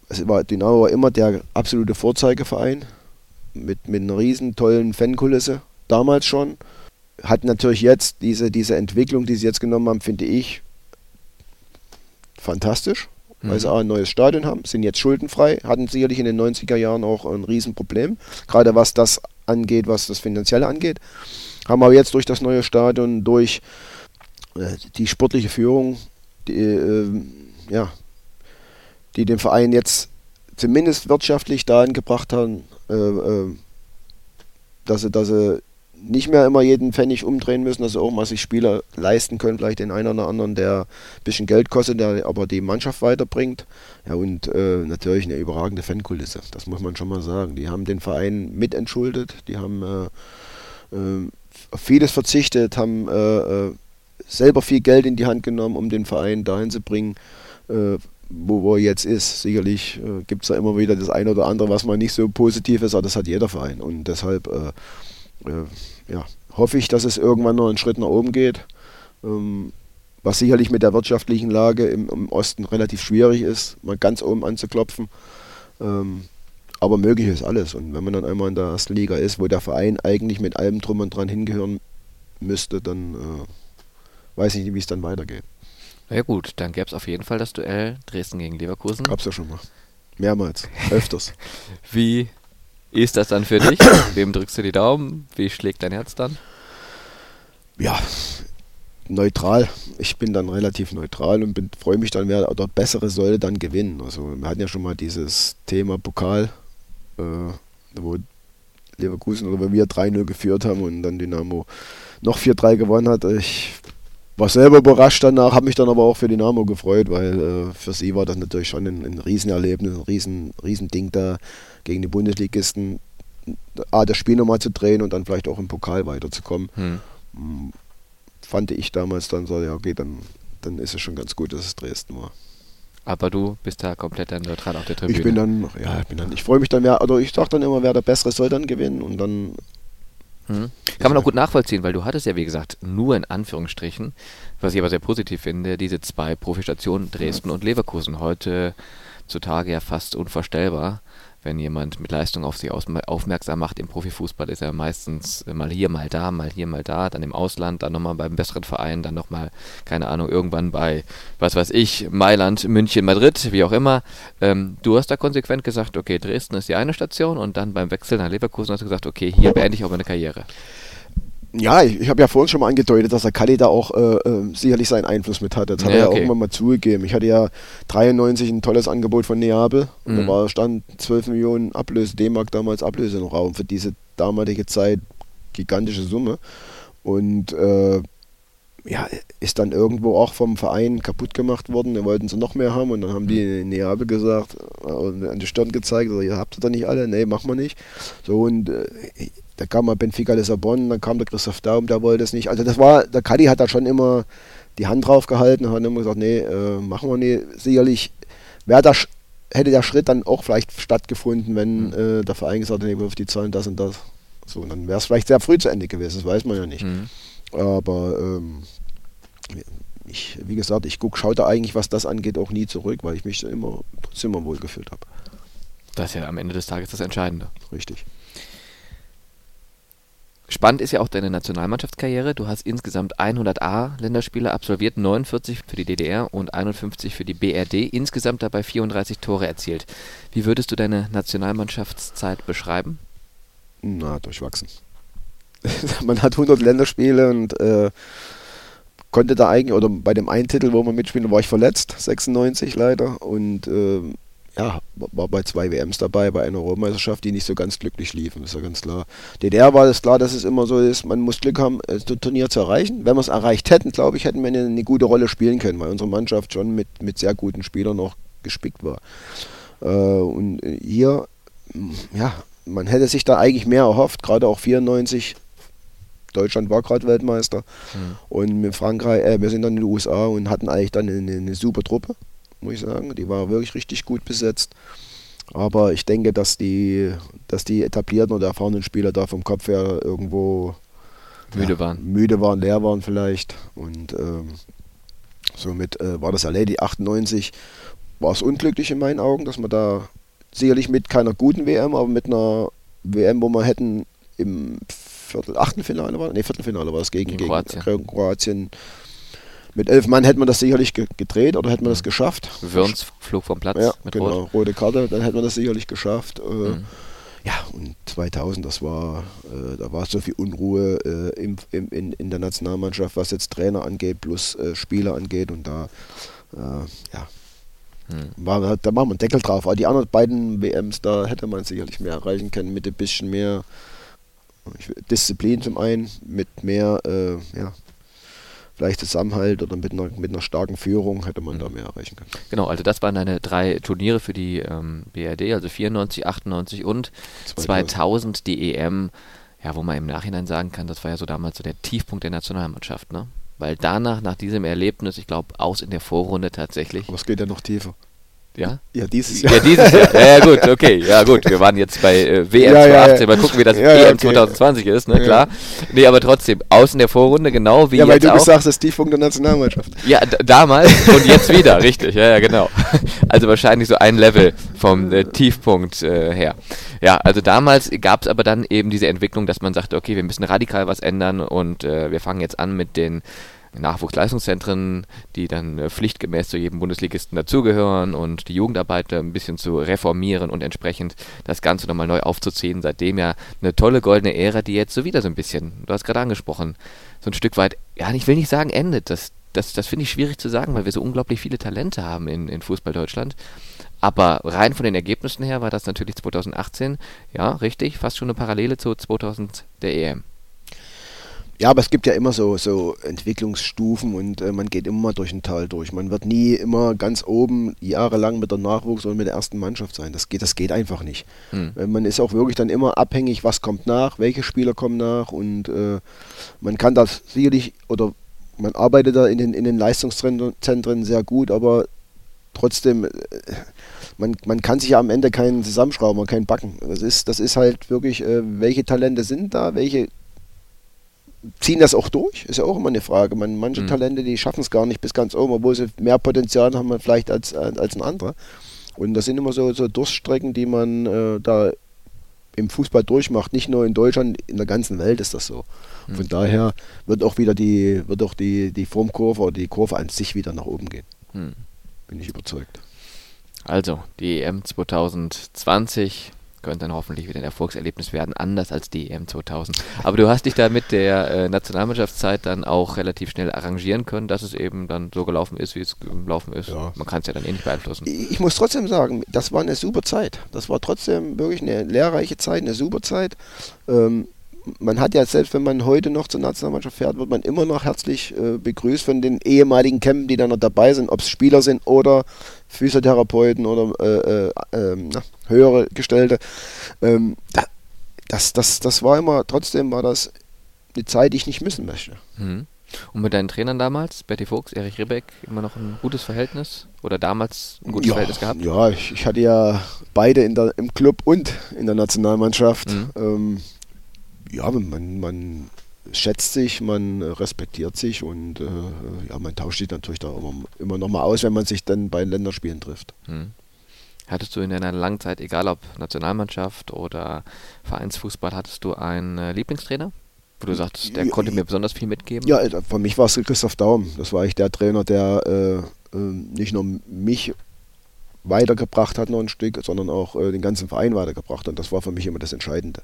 es war, Dynamo war immer der absolute Vorzeigeverein mit, mit einer riesen tollen Fankulisse, damals schon. Hat natürlich jetzt diese, diese Entwicklung, die sie jetzt genommen haben, finde ich, fantastisch, weil mhm. sie auch ein neues Stadion haben, sind jetzt schuldenfrei, hatten sicherlich in den 90er Jahren auch ein Riesenproblem, gerade was das angeht, was das Finanzielle angeht. Haben aber jetzt durch das neue Stadion, durch äh, die sportliche Führung, die, äh, ja, die den Verein jetzt zumindest wirtschaftlich dahin gebracht haben, äh, äh, dass sie, dass sie nicht mehr immer jeden Pfennig umdrehen müssen, dass sie auch mal sich Spieler leisten können, vielleicht den einen oder anderen, der ein bisschen Geld kostet, der aber die Mannschaft weiterbringt. Ja, und äh, natürlich eine überragende Fankulisse, das muss man schon mal sagen. Die haben den Verein mitentschuldet, die haben äh, äh, auf vieles verzichtet, haben äh, äh, selber viel Geld in die Hand genommen, um den Verein dahin zu bringen, äh, wo, er jetzt ist. Sicherlich gibt es da immer wieder das eine oder andere, was mal nicht so positiv ist, aber das hat jeder Verein. Und deshalb äh, ja, hoffe ich, dass es irgendwann noch einen Schritt nach oben geht. Ähm, was sicherlich mit der wirtschaftlichen Lage im, im, Osten relativ schwierig ist, mal ganz oben anzuklopfen. Ähm, aber möglich ist alles. Und wenn man dann einmal in der ersten Liga ist, wo der Verein eigentlich mit allem drum und dran hingehören müsste, dann äh, weiß ich nicht, wie es dann weitergeht. Na ja gut, dann gäbe es auf jeden Fall das Duell Dresden gegen Leverkusen. Gab's ja schon mal. Mehrmals. Öfters. wie ist das dann für dich? Wem drückst du die Daumen? Wie schlägt dein Herz dann? Ja, neutral. Ich bin dann relativ neutral und freue mich dann, wer oder bessere soll dann gewinnen. Also wir hatten ja schon mal dieses Thema Pokal, äh, wo Leverkusen oder wir 3-0 geführt haben und dann Dynamo noch 4-3 gewonnen hat. Ich war selber überrascht danach, habe mich dann aber auch für Dynamo gefreut, weil äh, für sie war das natürlich schon ein, ein Riesenerlebnis, ein riesen, riesen Ding da gegen die Bundesligisten A, das Spiel nochmal zu drehen und dann vielleicht auch im Pokal weiterzukommen. Hm. Mm, fand ich damals dann so, ja okay, dann, dann ist es schon ganz gut, dass es Dresden war. Aber du bist da komplett dann neutral auf der Tribüne. Ich bin dann, ja, ich bin dann, ich freue mich dann, wer, oder ich sage dann immer, wer der Bessere soll dann gewinnen und dann Kann man auch gut nachvollziehen, weil du hattest ja, wie gesagt, nur in Anführungsstrichen, was ich aber sehr positiv finde, diese zwei Profistationen Dresden und Leverkusen. Heute zutage ja fast unvorstellbar wenn jemand mit Leistung auf sich aufmerksam macht im Profifußball, ist er meistens mal hier, mal da, mal hier, mal da, dann im Ausland, dann nochmal beim besseren Verein, dann nochmal, keine Ahnung, irgendwann bei, was weiß ich, Mailand, München, Madrid, wie auch immer. Ähm, du hast da konsequent gesagt, okay, Dresden ist die eine Station und dann beim Wechsel nach Leverkusen hast du gesagt, okay, hier beende ich auch meine Karriere ja, ich, ich habe ja vorhin schon mal angedeutet, dass der Kali da auch äh, äh, sicherlich seinen Einfluss mit hat. Das hat ja, er ja okay. irgendwann mal zugegeben. Ich hatte ja 93 ein tolles Angebot von Neapel und mhm. da war, stand 12 Millionen Ablöse, D-Mark damals Ablöse im Raum für diese damalige Zeit gigantische Summe. Und äh, ja, ist dann irgendwo auch vom Verein kaputt gemacht worden. Da wollten sie noch mehr haben und dann haben die in Neapel gesagt, äh, an die Stirn gezeigt, ihr habt ihr da nicht alle? Nee, machen wir nicht. So und äh, da kam mal Benfica Lissabon, dann kam der Christoph Daum, der wollte es nicht. Also das war, der Kadi hat da schon immer die Hand drauf gehalten und hat immer gesagt, nee, äh, machen wir nicht. Sicherlich wäre da hätte der Schritt dann auch vielleicht stattgefunden, wenn mhm. äh, der Verein gesagt hätte, nee, auf die Zahlen das und das. So, dann wäre es vielleicht sehr früh zu Ende gewesen, das weiß man ja nicht. Mhm. Aber ähm, ich, wie gesagt, ich guck, schaue da eigentlich, was das angeht, auch nie zurück, weil ich mich immer immer wohl gefühlt habe. Das ist ja am Ende des Tages das Entscheidende. Richtig. Spannend ist ja auch deine Nationalmannschaftskarriere. Du hast insgesamt 100 A-Länderspiele absolviert, 49 für die DDR und 51 für die BRD. Insgesamt dabei 34 Tore erzielt. Wie würdest du deine Nationalmannschaftszeit beschreiben? Na, durchwachsen. man hat 100 Länderspiele und äh, konnte da eigentlich, oder bei dem einen Titel, wo man mitspielen, war ich verletzt, 96 leider. Und äh, ja, war bei zwei WMs dabei, bei einer Europameisterschaft, die nicht so ganz glücklich liefen, ist ja ganz klar. DDR war es klar, dass es immer so ist, man muss Glück haben, das Turnier zu erreichen. Wenn wir es erreicht hätten, glaube ich, hätten wir eine, eine, gute Rolle spielen können, weil unsere Mannschaft schon mit, mit sehr guten Spielern noch gespickt war. Äh, und hier, ja, man hätte sich da eigentlich mehr erhofft, gerade auch 94. Deutschland war gerade Weltmeister mhm. und mit Frankreich, äh, wir sind dann in den USA und hatten eigentlich dann eine, eine super Truppe muss ich sagen. Die war wirklich richtig gut besetzt. Aber ich denke, dass die, dass die etablierten oder erfahrenen Spieler da vom Kopf her irgendwo müde ja, waren. Müde waren, leer waren vielleicht. Und ähm, somit äh, war das ja Lady 98. War es unglücklich in meinen Augen, dass man da sicherlich mit keiner guten WM, aber mit einer WM, wo wir hätten im Viertel, Achtelfinale war, nee, Viertelfinale war es gegen, gegen Kroatien. gegen Kroatien mit elf Mann hätte man das sicherlich gedreht oder hätte man das geschafft. Wörns flog vom Platz ja, mit genau, Rot. rote Karte, dann hätte man das sicherlich geschafft. Äh, mhm. Ja, und 2000, das war, äh, da war so viel Unruhe äh, im, im, in, in der Nationalmannschaft, was jetzt Trainer angeht, plus äh, Spieler angeht und da, äh, ja, Hm. War, da machen wir einen Deckel drauf. Aber die anderen beiden WMs, da hätte man sicherlich mehr erreichen können mit ein bisschen mehr Disziplin zum einen, mit mehr äh, ja, vielleicht Zusammenhalt oder mit einer, mit einer starken Führung hätte man mhm. da mehr erreichen können. Genau, also das waren deine drei Turniere für die ähm, BRD, also 94, 98 und 2000, 2000 die EM, ja, wo man im Nachhinein sagen kann, das war ja so damals so der Tiefpunkt der Nationalmannschaft, ne? Weil danach, nach diesem Erlebnis, ich glaube, aus in der Vorrunde tatsächlich. Aber es geht ja noch tiefer. Ja? Ja, dieses Jahr. Ja, dieses Jahr. Ja, ja, gut, okay. Ja, gut. Wir waren jetzt bei äh, WM ja, 2018. Mal gucken, wie das EM okay. 2020 ist, ne? Klar. Nee, aber trotzdem, außen der Vorrunde, genau wie ja, jetzt. Ja, weil du auch. gesagt hast, Tiefpunkt der Nationalmannschaft. Ja, damals und jetzt wieder, richtig. Ja, ja, genau. Also wahrscheinlich so ein Level vom äh, Tiefpunkt äh, her. Ja, also damals gab es aber dann eben diese Entwicklung, dass man sagte, okay, wir müssen radikal was ändern und äh, wir fangen jetzt an mit den Nachwuchsleistungszentren, die dann äh, pflichtgemäß zu jedem Bundesligisten dazugehören und die Jugendarbeit ein bisschen zu reformieren und entsprechend das Ganze nochmal neu aufzuziehen. Seitdem ja eine tolle goldene Ära, die jetzt so wieder so ein bisschen, du hast gerade angesprochen, so ein Stück weit, ja, ich will nicht sagen endet, das, das, das finde ich schwierig zu sagen, weil wir so unglaublich viele Talente haben in, in Fußball Deutschland. Aber rein von den Ergebnissen her war das natürlich 2018, ja, richtig, fast schon eine Parallele zu 2000 der EM. Ja, aber es gibt ja immer so, so Entwicklungsstufen und äh, man geht immer durch ein Tal durch. Man wird nie immer ganz oben jahrelang mit der Nachwuchs oder mit der ersten Mannschaft sein. Das geht, das geht einfach nicht. Hm. Man ist auch wirklich dann immer abhängig, was kommt nach, welche Spieler kommen nach und äh, man kann das sicherlich oder man arbeitet da in den, in den Leistungszentren sehr gut, aber trotzdem, äh, man, man kann sich ja am Ende keinen zusammenschrauben keinen backen. Das ist, das ist halt wirklich, äh, welche Talente sind da, welche ziehen das auch durch? Ist ja auch immer eine Frage. Man, manche mhm. Talente, die schaffen es gar nicht bis ganz oben, obwohl sie mehr Potenzial haben vielleicht als, als ein anderer. Und das sind immer so, so Durststrecken, die man äh, da im Fußball durchmacht. Nicht nur in Deutschland, in der ganzen Welt ist das so. Mhm. Von daher wird auch wieder die, wird auch die, die Formkurve oder die Kurve an sich wieder nach oben gehen. Mhm. Bin ich überzeugt. Also, die EM 2020 könnte dann hoffentlich wieder ein Erfolgserlebnis werden, anders als die EM 2000. Aber du hast dich da mit der äh, Nationalmannschaftszeit dann auch relativ schnell arrangieren können, dass es eben dann so gelaufen ist, wie es gelaufen ist. Ja. Man kann es ja dann eh nicht beeinflussen. Ich, muss trotzdem sagen, das war eine super Zeit. Das war trotzdem wirklich eine lehrreiche Zeit, eine super Zeit. Ähm, man hat ja selbst, wenn man heute noch zur Nationalmannschaft fährt, wird man immer noch herzlich äh, begrüßt von den ehemaligen Campen, die dann noch dabei sind, ob es Spieler sind oder Physiotherapeuten oder äh, äh, ähm, na, höhere Gestellte. Ähm, das, das, das war immer, trotzdem war das eine Zeit, die ich nicht missen möchte. Mhm. Und mit deinen Trainern damals, Betty Fuchs, Erich Ribbeck, immer noch ein gutes Verhältnis? Oder damals ein gutes ja, Verhältnis gehabt? Ja, ich, ich, hatte ja beide in der, im Club und in der Nationalmannschaft. Mhm. Ähm, ja, man, man schätzt sich, man respektiert sich und äh, ja, man tauscht sich natürlich da immer, immer nochmal aus, wenn man sich dann bei Länderspielen trifft. Hm. Hattest du in deiner langen Zeit, egal ob Nationalmannschaft oder Vereinsfußball, hattest du einen äh, Lieblingstrainer? Wo du sagst, der ja, konnte mir besonders viel mitgeben? Ja, äh, für mich war es Christoph Daum. Das war eigentlich der Trainer, der äh, äh, nicht nur mich weitergebracht hat noch ein Stück, sondern auch äh, den ganzen Verein weitergebracht hat. Und das war für mich immer das Entscheidende.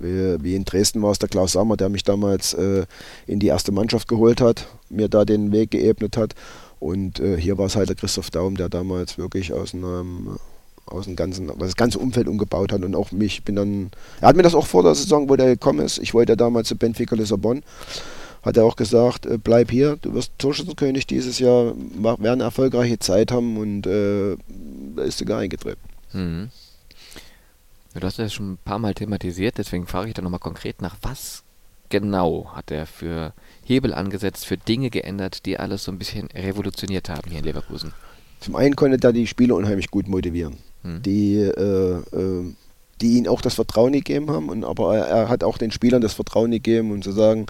Wie, in Dresden war es der Klaus Sammer, der mich damals äh, in die erste Mannschaft geholt hat, mir da den Weg geebnet hat. Und äh, hier war es halt der Christoph Daum, der damals wirklich aus einem aus dem ganzen, das ganze Umfeld umgebaut hat und auch mich bin dann, er hat mir das auch vor der Saison, wo der gekommen ist, ich wollte ja damals zu Benfica Lissabon, hat er auch gesagt, äh, bleib hier, du wirst Torschützenkönig dieses Jahr, werden eine erfolgreiche Zeit haben und äh, da ist sogar eingetreten. Mhm. Du hast das schon ein paar Mal thematisiert, deswegen frage ich da nochmal konkret nach, was genau hat er für Hebel angesetzt, für Dinge geändert, die alles so ein bisschen revolutioniert haben hier in Leverkusen? Zum einen konnte er die Spieler unheimlich gut motivieren, hm. die, äh, äh, die ihm auch das Vertrauen gegeben haben, und, aber er, er, hat auch den Spielern das Vertrauen gegeben und zu sagen,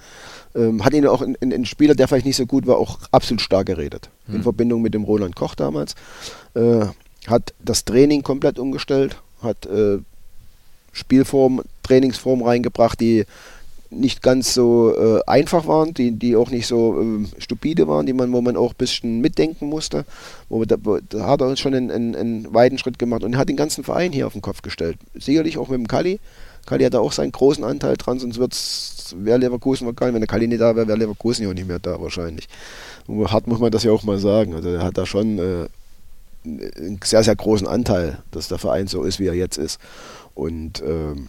ähm, hat ihnen auch ein, Spieler, der vielleicht nicht so gut war, auch absolut stark geredet. Hm. In Verbindung mit dem Roland Koch damals. Äh, hat das Training komplett umgestellt, hat äh, Spielform, Trainingsform reingebracht, die nicht ganz so äh, einfach waren, die, die auch nicht so äh, stupide waren, die man, wo man auch ein bisschen mitdenken musste. Wo da, da hat er schon einen, einen, einen, weiten Schritt gemacht und hat den ganzen Verein hier auf den Kopf gestellt. Sicherlich auch mit dem Kali. Kali hat da auch seinen großen Anteil dran, sonst wäre Leverkusen wahrscheinlich, wenn der Kali nicht da wäre, wäre Leverkusen ja auch nicht mehr da wahrscheinlich. Und hart muss man das ja auch mal sagen. Also er hat da schon äh, einen sehr, sehr großen Anteil, dass der Verein so ist, wie er jetzt ist. Und ähm,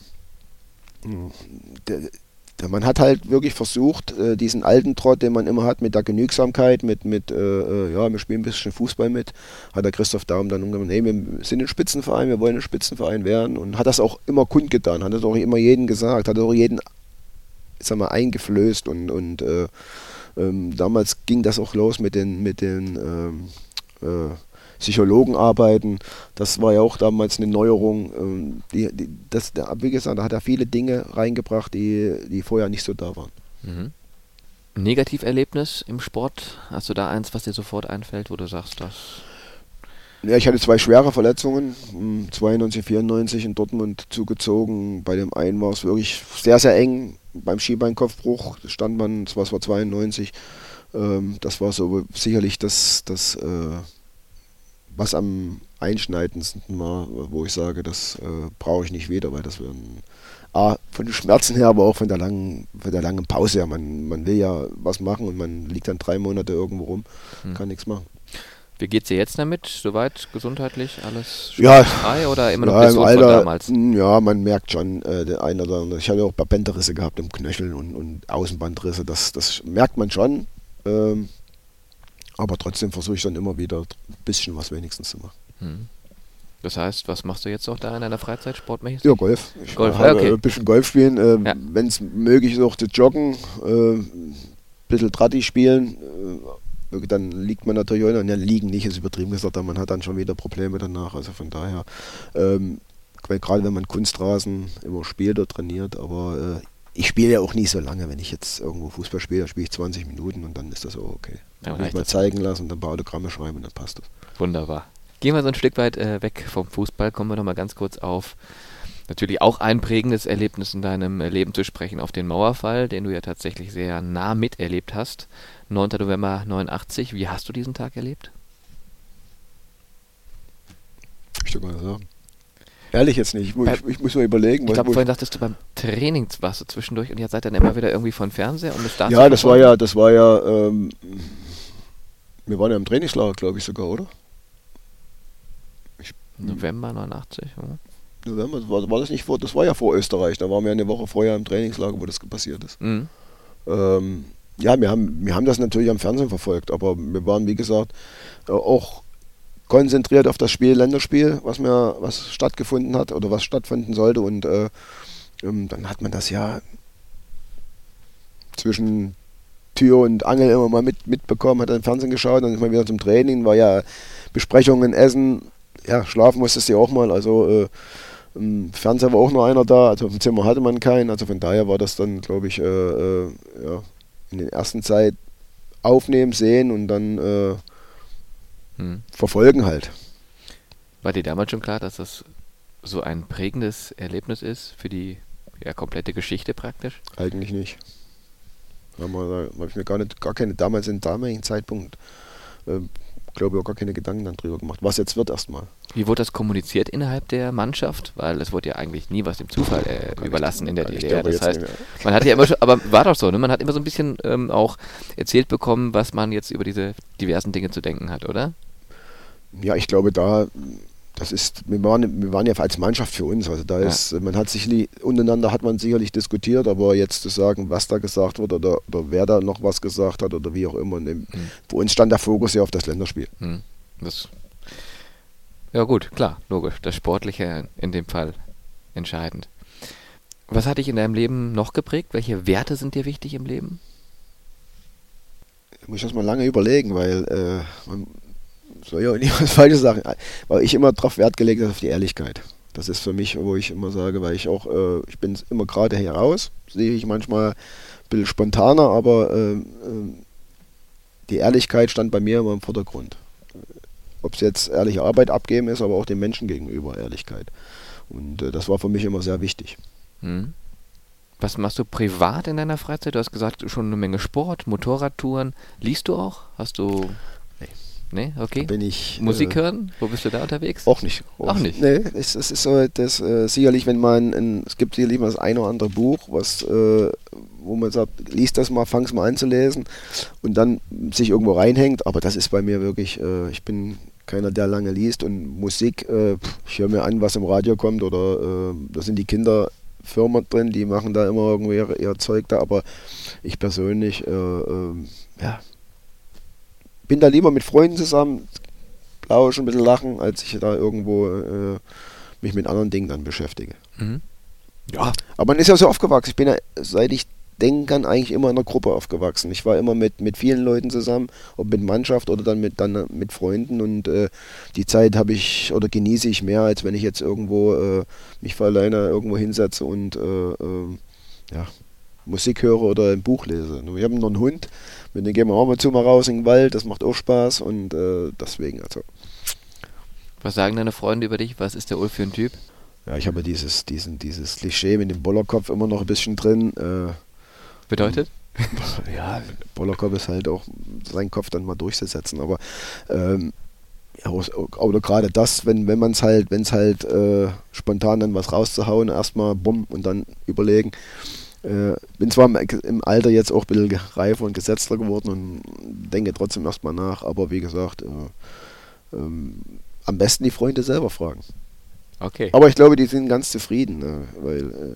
man hat halt wirklich versucht, äh, diesen alten Trott, den man immer hat, mit der Genügsamkeit, mit, mit äh, äh, ja, wir spielen ein bisschen Fußball mit, hat der Christoph Daum dann umgenommen, nee, wir sind ein Spitzenverein, wir wollen ein Spitzenverein werden und hat das auch immer kundgetan, hat das auch immer jedem gesagt, hat auch jeden, sag mal, eingeflößt und, und äh, ähm, damals ging das auch los mit den, mit den ähm, äh, Psychologen arbeiten. Das war ja auch damals eine Neuerung. Ähm, die, die, das, wie gesagt, da hat er viele Dinge reingebracht, die, die vorher nicht so da waren. Mhm. Negativerlebnis im Sport? Hast du da eins, was dir sofort einfällt, wo du sagst, das. Ja, ich hatte zwei schwere Verletzungen, 92, 94 in Dortmund zugezogen. Bei dem einen war es wirklich sehr, sehr eng. Beim Skibeinkopfbruch stand man, das war 92. Ähm, das war so sicherlich das, das äh, was am einschneidendsten war, wo ich sage, das äh, brauche ich nicht wieder, weil das werden A, von den Schmerzen her, aber auch von der langen, von der langen Pause her. Man, man will ja was machen und man liegt dann drei Monate irgendwo rum, hm. kann nichts machen. Wie geht es dir jetzt damit? Soweit gesundheitlich alles ja, frei oder immer noch ja, im Alter, von damals? Ja, man merkt schon, äh, der eine oder andere. Ich habe ja auch Bänderrisse gehabt im Knöchel und, und Außenbandrisse. Das, das merkt man schon. Ähm, aber trotzdem versuche ich dann immer wieder ein bisschen was wenigstens zu machen. Hm. Das heißt, was machst du jetzt auch da in deiner Freizeit sportmäßig? Ja, Golf. Ich Golf, habe okay. ein bisschen Golf spielen. Äh, ja. Wenn es möglich ist, auch zu joggen, äh, ein bisschen Tratti spielen. Äh, dann liegt man natürlich auch, ja, liegen nicht, ist übertrieben gesagt, aber man hat dann schon wieder Probleme danach. Also von daher, ähm, gerade wenn man Kunstrasen immer spielt oder trainiert, aber äh, ich spiele ja auch nie so lange. Wenn ich jetzt irgendwo Fußball spiele, dann spiele ich 20 Minuten und dann ist das auch okay. Ja, ich mal zeigen lassen und dann ein paar Autogramme schreiben und dann passt das. Wunderbar. Gehen wir so ein Stück weit äh, weg vom Fußball, kommen wir nochmal ganz kurz auf natürlich auch ein prägendes Erlebnis in deinem äh, Leben zu sprechen, auf den Mauerfall, den du ja tatsächlich sehr nah miterlebt hast. 9. November 89. Wie hast du diesen Tag erlebt? Ich würde mal sagen. Ehrlich jetzt nicht. Ich, ich, ich muss mal überlegen. Ich glaube, vorhin dachtest du beim Training warst du zwischendurch und ihr seid dann immer wieder irgendwie von Fernseher das da Ja, das war ja, das war ja, ähm, wir waren ja im Trainingslager, glaube ich sogar, oder? Ich, November 89, oder? November, war, war, das nicht vor, das war ja vor Österreich, da waren wir eine Woche vorher im Trainingslager, wo das passiert ist. Mhm. Ähm, ja, wir haben, wir haben das natürlich am Fernsehen verfolgt, aber wir waren, wie gesagt, auch konzentriert auf das Spiel, Länderspiel, was mir, was stattgefunden hat oder was stattfinden sollte. Und äh, ähm, dann hat man das ja zwischen Tür und Angel immer mal mit, mitbekommen, hat dann Fernsehen geschaut, dann ist man wieder zum Training, war ja Besprechungen, Essen, ja, schlafen musstest du auch mal, also äh, im Fernseher war auch nur einer da, also im Zimmer hatte man keinen, also von daher war das dann, glaube ich, äh, äh, ja, in der ersten Zeit aufnehmen, sehen und dann äh, hm. verfolgen halt. War dir damals schon klar, dass das so ein prägendes Erlebnis ist für die ja, komplette Geschichte praktisch? Eigentlich nicht. Da habe ich mir gar, nicht, gar keine, damals in damaligen Zeitpunkt, äh, glaube ich, auch gar keine Gedanken dann drüber gemacht. Was jetzt wird erstmal. Wie wurde das kommuniziert innerhalb der Mannschaft? Weil es wurde ja eigentlich nie was dem Zufall äh, überlassen in der DDR. Das heißt, man hat ja immer schon, aber war doch so, ne? man hat immer so ein bisschen ähm, auch erzählt bekommen, was man jetzt über diese diversen Dinge zu denken hat, oder? Ja, ich glaube, da, das ist, wir waren, wir waren ja als Mannschaft für uns. Also da ja. ist, man hat sich untereinander hat man sicherlich diskutiert, aber jetzt zu sagen, was da gesagt wurde oder, oder wer da noch was gesagt hat oder wie auch immer. Dem, mhm. Für uns stand der Fokus ja auf das Länderspiel. Mhm. Das, ja gut, klar, logisch. Das Sportliche in dem Fall entscheidend. Was hat dich in deinem Leben noch geprägt? Welche Werte sind dir wichtig im Leben? Ich muss das mal lange überlegen, weil äh, man, soll ja nicht was Falsches sagen, weil ich immer darauf Wert gelegt habe, auf die Ehrlichkeit. Das ist für mich, wo ich immer sage, weil ich auch, äh, ich bin immer gerade heraus, sehe ich manchmal ein bisschen spontaner, aber äh, die Ehrlichkeit stand bei mir immer im Vordergrund. Ob es jetzt ehrliche Arbeit abgeben ist, aber auch den Menschen gegenüber Ehrlichkeit. Und äh, das war für mich immer sehr wichtig. Hm. Was machst du privat in deiner Freizeit? Du hast gesagt, schon eine Menge Sport, Motorradtouren. Liest du auch? Hast du Nee, okay. Bin ich, Musik äh, hören? Wo bist du da unterwegs? Auch nicht. Auch, nicht? Nee, es, es ist so, das äh, sicherlich, wenn man, in, es gibt sicherlich mal das eine oder andere Buch, was, äh, wo man sagt, liest das mal, fang es mal an zu lesen und dann sich irgendwo reinhängt, aber das ist bei mir wirklich, äh, ich bin keiner, der lange liest. Und Musik, äh, ich höre mir an, was im Radio kommt oder äh, da sind die Kinderfirmen drin, die machen da immer irgendwie ihr, ihr Zeug da. Aber ich persönlich, äh, ähm, ja, bin da lieber mit Freunden zusammen, lauschen, ein bisschen lachen, als ich da irgendwo äh, mich mit anderen Dingen dann beschäftige. Mhm. Ja, aber man ist ja so aufgewachsen. Ich bin ja, seit ich denken kann, eigentlich immer in einer Gruppe aufgewachsen. Ich war immer mit, mit vielen Leuten zusammen, ob mit Mannschaft oder dann mit, dann mit Freunden und äh, die Zeit habe ich oder genieße ich mehr, als wenn ich jetzt irgendwo äh, mich für alleine irgendwo hinsetze und äh, ähm, ja, Musik höre oder ein Buch lese. Wir haben noch einen Hund, mit dem gehen wir auch mal zu mal raus in den Wald, das macht auch Spaß und äh, deswegen also. Was sagen deine Freunde über dich? Was ist der Ulf für ein Typ? Ja, ich habe dieses, diesen, dieses Klischee mit dem Bollerkopf immer noch ein bisschen drin. Äh, Bedeutet? Ja, Bollerkopf ist halt auch seinen Kopf dann mal durchzusetzen, aber ähm, ja, oder gerade das, wenn, wenn man es halt, wenn es halt äh, spontan dann was rauszuhauen, erstmal bumm und dann überlegen. Äh, bin zwar im, Alter jetzt auch ein bisschen reifer und gesetzter geworden und denke trotzdem erstmal nach, aber wie gesagt, äh, ähm, am besten die Freunde selber fragen. Okay. Aber ich glaube, die sind ganz zufrieden, äh, weil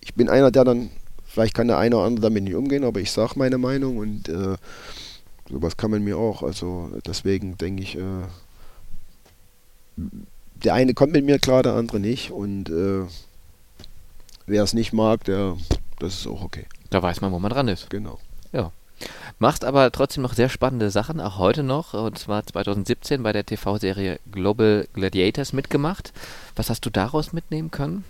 ich bin einer, der dann Vielleicht kann der eine oder andere damit nicht umgehen, aber ich sage meine Meinung und äh, sowas kann man mir auch. Also deswegen denke ich, äh, der eine kommt mit mir klar, der andere nicht. Und äh, wer es nicht mag, der, das ist auch okay. Da weiß man, wo man dran ist. Genau. Ja. Machst aber trotzdem noch sehr spannende Sachen, auch heute noch, und zwar 2017 bei der TV-Serie Global Gladiators mitgemacht. Was hast du daraus mitnehmen können?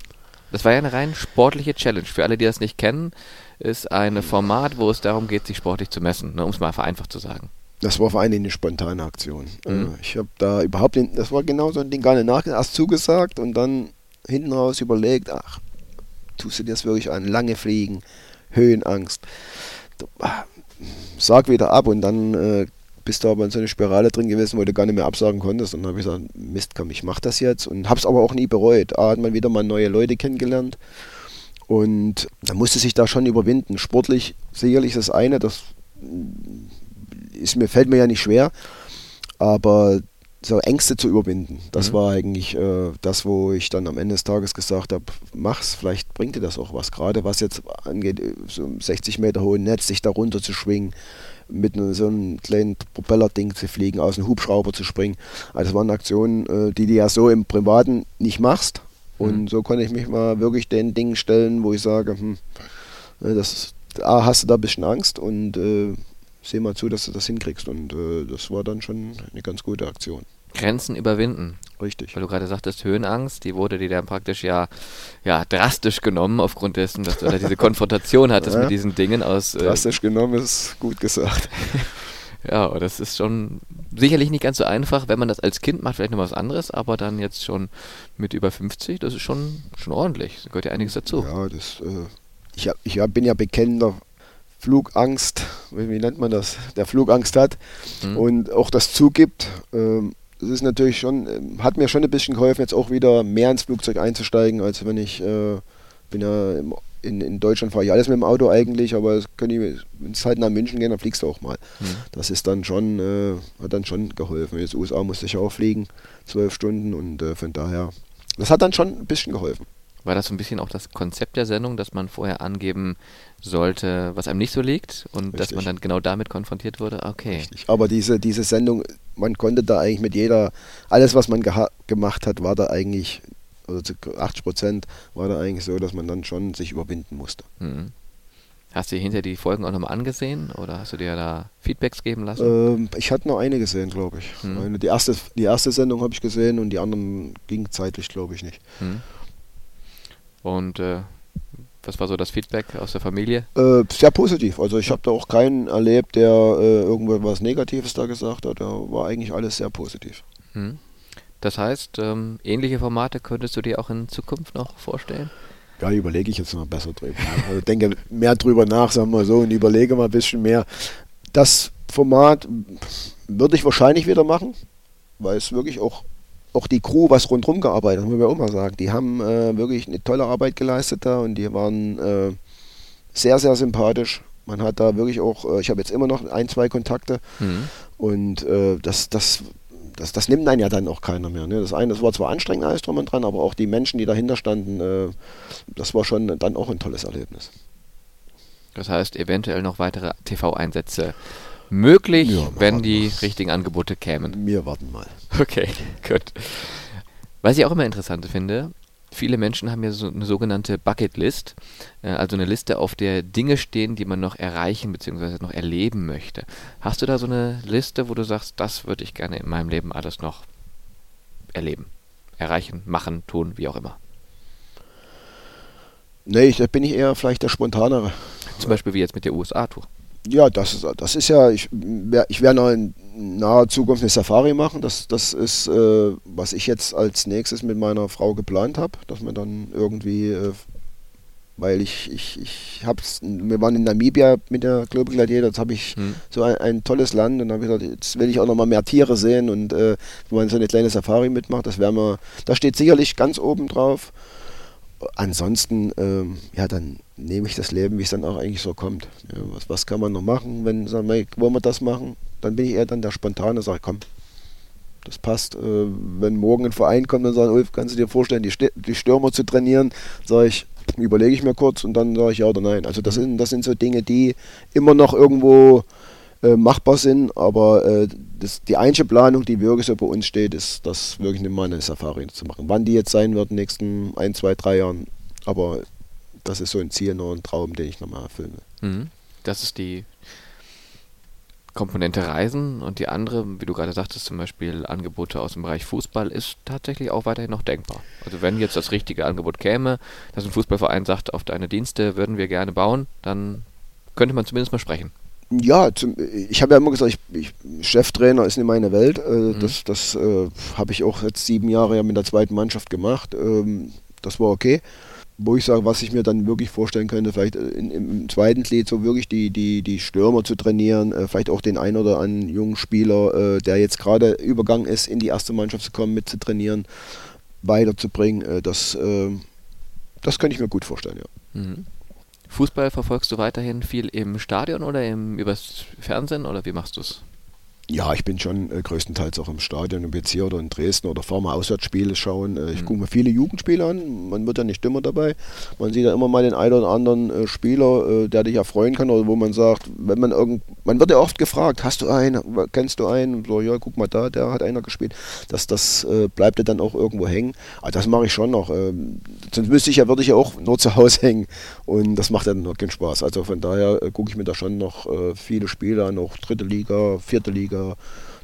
Das war ja eine rein sportliche Challenge. Für alle, die das nicht kennen, ist ein Format, wo es darum geht, sich sportlich zu messen, ne, um es mal vereinfacht zu sagen. Das war vor allem eine spontane Aktion. Mhm. Äh, ich habe da überhaupt, nicht, das war genau so ein Ding, gar nicht nachgedacht, erst zugesagt und dann hinten raus überlegt, ach, tust du dir das wirklich an, lange fliegen, Höhenangst. Ah, sag wieder ab und dann äh, bist du aber in so eine Spirale drin gewesen, wo du gar nicht mehr absagen konntest. Und dann habe ich gesagt, Mist, komm, ich mache das jetzt. Und habe es aber auch nie bereut. A, hat man wieder mal neue Leute kennengelernt. Und da musste sich da schon überwinden. Sportlich sicherlich das eine, das ist mir, fällt mir ja nicht schwer. Aber so Ängste zu überwinden, das mhm. war eigentlich äh, das, wo ich dann am Ende des Tages gesagt habe, mach's, vielleicht bringt dir das auch was. Gerade was jetzt angeht, so 60 Meter hohen Netz, sich da runter zu schwingen, mit so einem kleinen Propellerding zu fliegen, aus einem Hubschrauber zu springen. Also das waren Aktionen, äh, die du ja so im Privaten nicht machst. Und mhm. so konnte ich mich mal wirklich den Dingen stellen, wo ich sage, hm, äh, das, A, hast du da ein bisschen Angst und äh, seh mal zu, dass du das hinkriegst. Und äh, das war dann schon eine ganz gute Aktion. Grenzen überwinden. Richtig. Weil du gerade sagtest, Höhenangst, die wurde dir dann praktisch ja, ja drastisch genommen, aufgrund dessen, dass du da diese Konfrontation hattest ja, mit diesen Dingen aus. Äh, drastisch genommen ist gut gesagt. ja, das ist schon sicherlich nicht ganz so einfach, wenn man das als Kind macht, vielleicht noch was anderes, aber dann jetzt schon mit über 50, das ist schon, schon ordentlich. Da gehört ja einiges dazu. Ja, das, äh, ich, hab, ich bin ja bekennender Flugangst, wie, wie, nennt man das, der Flugangst hat mhm. und auch das zugibt. Ähm, das ist natürlich schon, ähm, hat mir schon ein bisschen geholfen, jetzt auch wieder mehr ins Flugzeug einzusteigen, als wenn ich, äh, bin ja im, in, in Deutschland fahre ich alles mit dem Auto eigentlich, aber wenn es halt nach München geht, dann fliegst du auch mal. Mhm. Das ist dann schon, äh, hat dann schon geholfen. Jetzt USA musste ich auch fliegen, zwölf Stunden und äh, von daher, das hat dann schon ein bisschen geholfen. War das so ein bisschen auch das Konzept der Sendung, dass man vorher angeben sollte, was einem nicht so liegt und Richtig. dass man dann genau damit konfrontiert wurde? Okay. Richtig. Aber diese, diese Sendung, man konnte da eigentlich mit jeder, alles was man gemacht hat, war da eigentlich, also zu 80 Prozent war da eigentlich so, dass man dann schon sich überwinden musste. Mhm. Hast du dir hinter die Folgen auch nochmal angesehen oder hast du dir da Feedbacks geben lassen? Ähm, ich hatte nur eine gesehen, glaube ich. Mhm. Die, erste, die erste Sendung habe ich gesehen und die anderen ging zeitlich, glaube ich, nicht. Mhm. Und äh, was war so das Feedback aus der Familie? Äh, sehr positiv. Also ich habe da auch keinen erlebt, der äh, irgendwas Negatives da gesagt hat. Da war eigentlich alles sehr positiv. Hm. Das heißt, ähm, ähnliche Formate könntest du dir auch in Zukunft noch vorstellen? Ja, überlege ich jetzt mal besser drüber. Also denke mehr drüber nach, sagen wir so, und überlege mal ein bisschen mehr. Das Format würde ich wahrscheinlich wieder machen, weil es wirklich auch auch die Crew, was rundherum gearbeitet hat, muss man auch mal sagen. Die haben äh, wirklich eine tolle Arbeit geleistet da und die waren äh, sehr, sehr sympathisch. Man hat da wirklich auch, äh, ich habe jetzt immer noch ein, zwei Kontakte mhm. und äh, das, das, das, das nimmt einen ja dann auch keiner mehr. Ne? Das eine, das war zwar anstrengend alles drum und dran, aber auch die Menschen, die dahinter standen, äh, das war schon dann auch ein tolles Erlebnis. Das heißt, eventuell noch weitere TV-Einsätze möglich, ja, wenn die mal. richtigen Angebote kämen. Wir warten mal. Okay, gut. Was ich auch immer interessant finde, viele Menschen haben ja so eine sogenannte Bucketlist, äh, also eine Liste, auf der Dinge stehen, die man noch erreichen bzw. noch erleben möchte. Hast du da so eine Liste, wo du sagst, das würde ich gerne in meinem Leben alles noch erleben, erreichen, machen, tun, wie auch immer? Nee, da bin ich eher vielleicht der Spontanere. Zum Beispiel wie jetzt mit der USA-Tour. Ja, das, das ist ja, ich, ich werde noch in naher Zukunft eine Safari machen. Das, das ist, äh, was ich jetzt als nächstes mit meiner Frau geplant habe, dass wir dann irgendwie, äh, weil ich, ich, ich hab's, wir waren in Namibia mit der Global Gladiator, jetzt habe ich hm. so ein, ein, tolles Land und habe gesagt, jetzt will ich auch noch mal mehr Tiere sehen und äh, wenn man so eine kleine Safari mitmacht, das wäre wir, da steht sicherlich ganz oben drauf ansonsten, ähm, ja, dann nehme ich das Leben, wie es dann auch eigentlich so kommt. Ja, was, was kann man noch machen, wenn sagen, hey, wollen wir das machen? Dann bin ich eher dann der Spontane, sage komm, das passt. Äh, wenn morgen ein Verein kommt und sagt, Ulf, kannst du dir vorstellen, die, die Stürmer zu trainieren, sage ich, überlege ich mir kurz und dann sage ich ja oder nein. Also das sind, das sind so Dinge, die immer noch irgendwo äh, machbar sind, aber äh, das, die einzige Planung, die wirklich so bei uns steht, ist, das wirklich eine Mal eine Safari zu machen. Wann die jetzt sein wird in den nächsten ein, zwei, drei Jahren, aber das ist so ein Ziel, nur ein Traum, den ich nochmal erfüllen will. Mhm. Das ist die Komponente Reisen und die andere, wie du gerade sagtest, zum Beispiel Angebote aus dem Bereich Fußball, ist tatsächlich auch weiterhin noch denkbar. Also wenn jetzt das richtige Angebot käme, dass ein Fußballverein sagt, auf deine Dienste würden wir gerne bauen, dann könnte man zumindest mal sprechen. Ja, zum, ich habe ja immer gesagt, ich, ich, Cheftrainer ist nicht meine Welt. Äh, mhm. Das, das äh, habe ich auch jetzt sieben Jahre ja mit der zweiten Mannschaft gemacht. Ähm, das war okay. Wo ich sage, was ich mir dann wirklich vorstellen könnte, vielleicht in, im zweiten Glied so wirklich die, die, die Stürmer zu trainieren, äh, vielleicht auch den einen oder anderen jungen Spieler, äh, der jetzt gerade übergang ist, in die erste Mannschaft zu kommen, mit zu trainieren, weiterzubringen. Äh, das, äh, das könnte ich mir gut vorstellen, ja. Mhm. Fußball verfolgst du weiterhin viel im Stadion oder im, übers Fernsehen oder wie machst du es? Ja, ich bin schon äh, größtenteils auch im Stadion, ob jetzt hier oder in Dresden oder fahre mal Auswärtsspiele schauen. Äh, ich mhm. gucke mir viele Jugendspiele an, man wird ja nicht immer dabei. Man sieht ja immer mal den einen oder anderen äh, Spieler, äh, der dich erfreuen kann oder wo man sagt, wenn man irgend, man wird ja oft gefragt, hast du einen, kennst du einen? So, ja, guck mal da, der hat einer gespielt. Das, das äh, bleibt ja dann auch irgendwo hängen. Aber das mache ich schon noch. Ähm, sonst müsste ich ja, würde ich ja auch nur zu Hause hängen und das macht ja dann noch keinen Spaß. Also von daher äh, gucke ich mir da schon noch viele Spiele an, auch dritte Liga, vierte Liga Bundesliga,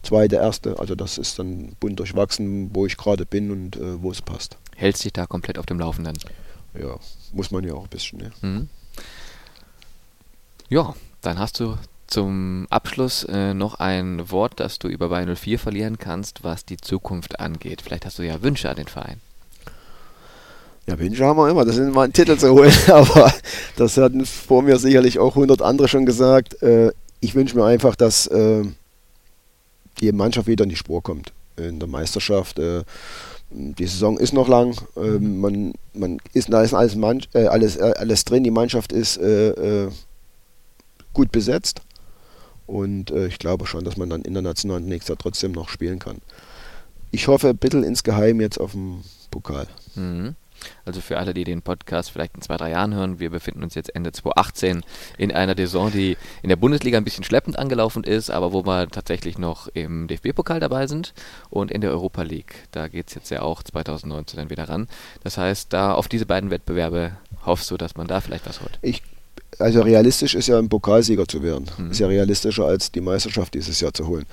zweite, erste. Also das ist dann bunt durchwachsen, wo ich gerade bin und äh, wo es passt. Hältst dich da komplett auf dem Laufenden? Ja, muss man ja auch ein bisschen. Ne? Mhm. Ja, dann hast du zum Abschluss äh, noch ein Wort, das du über Bayern 04 verlieren kannst, was die Zukunft angeht. Vielleicht hast du ja Wünsche an den Verein. Ja, Wünsche haben wir immer, das sind mal einen Titel zu holen, aber das hatten vor mir sicherlich auch 100 andere schon gesagt. Äh, ich wünsche mir einfach, dass äh, die Mannschaft wieder in die Spur kommt. In der Meisterschaft. Äh, die Saison ist noch lang. Äh, man, man ist, da ist alles, Mann, äh, alles, äh, alles drin. Die Mannschaft ist gut besetzt. Und ich glaube schon, dass man dann international nächstes Jahr trotzdem noch spielen kann. Ich hoffe ein bisschen insgeheim jetzt auf den Pokal. Mhm. Also für alle, die den Podcast vielleicht in zwei, drei Jahren hören, wir befinden uns jetzt Ende 2018 in einer Saison, die in der Bundesliga ein bisschen schleppend angelaufen ist, aber wo wir tatsächlich noch im DFB-Pokal dabei sind und in der Europa League. Da geht es jetzt ja auch 2019 dann wieder ran. Das heißt, da auf diese beiden Wettbewerbe hoffst du, dass man da vielleicht was holt? Ich also realistisch ist ja ein Pokalsieger zu werden. Mhm. Ist ja realistischer als die Meisterschaft dieses Jahr zu holen.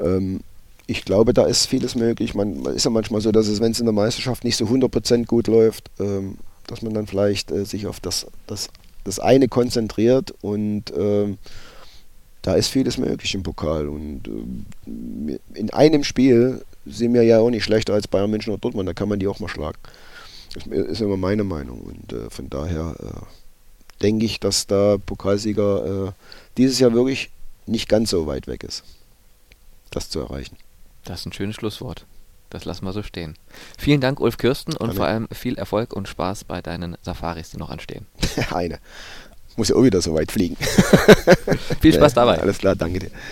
Ähm, ich glaube, da ist vieles möglich. Man, ist ja manchmal so, dass es, wenn es in der Meisterschaft nicht so 100% gut läuft, ähm, dass man dann vielleicht äh, sich auf das, das, das eine konzentriert und ähm, da ist vieles möglich im Pokal. Und äh, in einem Spiel sind wir ja auch nicht schlechter als Bayern München oder Dortmund, da kann man die auch mal schlagen. Das ist immer meine Meinung. Und äh, von daher äh, denke ich, dass der Pokalsieger äh, dieses Jahr wirklich nicht ganz so weit weg ist, das zu erreichen. Das ist ein schönes Schlusswort. Das lassen wir so stehen. Vielen Dank, Ulf Kirsten, und Eine. vor allem viel Erfolg und Spaß bei deinen Safaris, die noch anstehen. Eine. Muss ja auch wieder so weit fliegen. viel Spaß dabei. Alles klar, danke dir.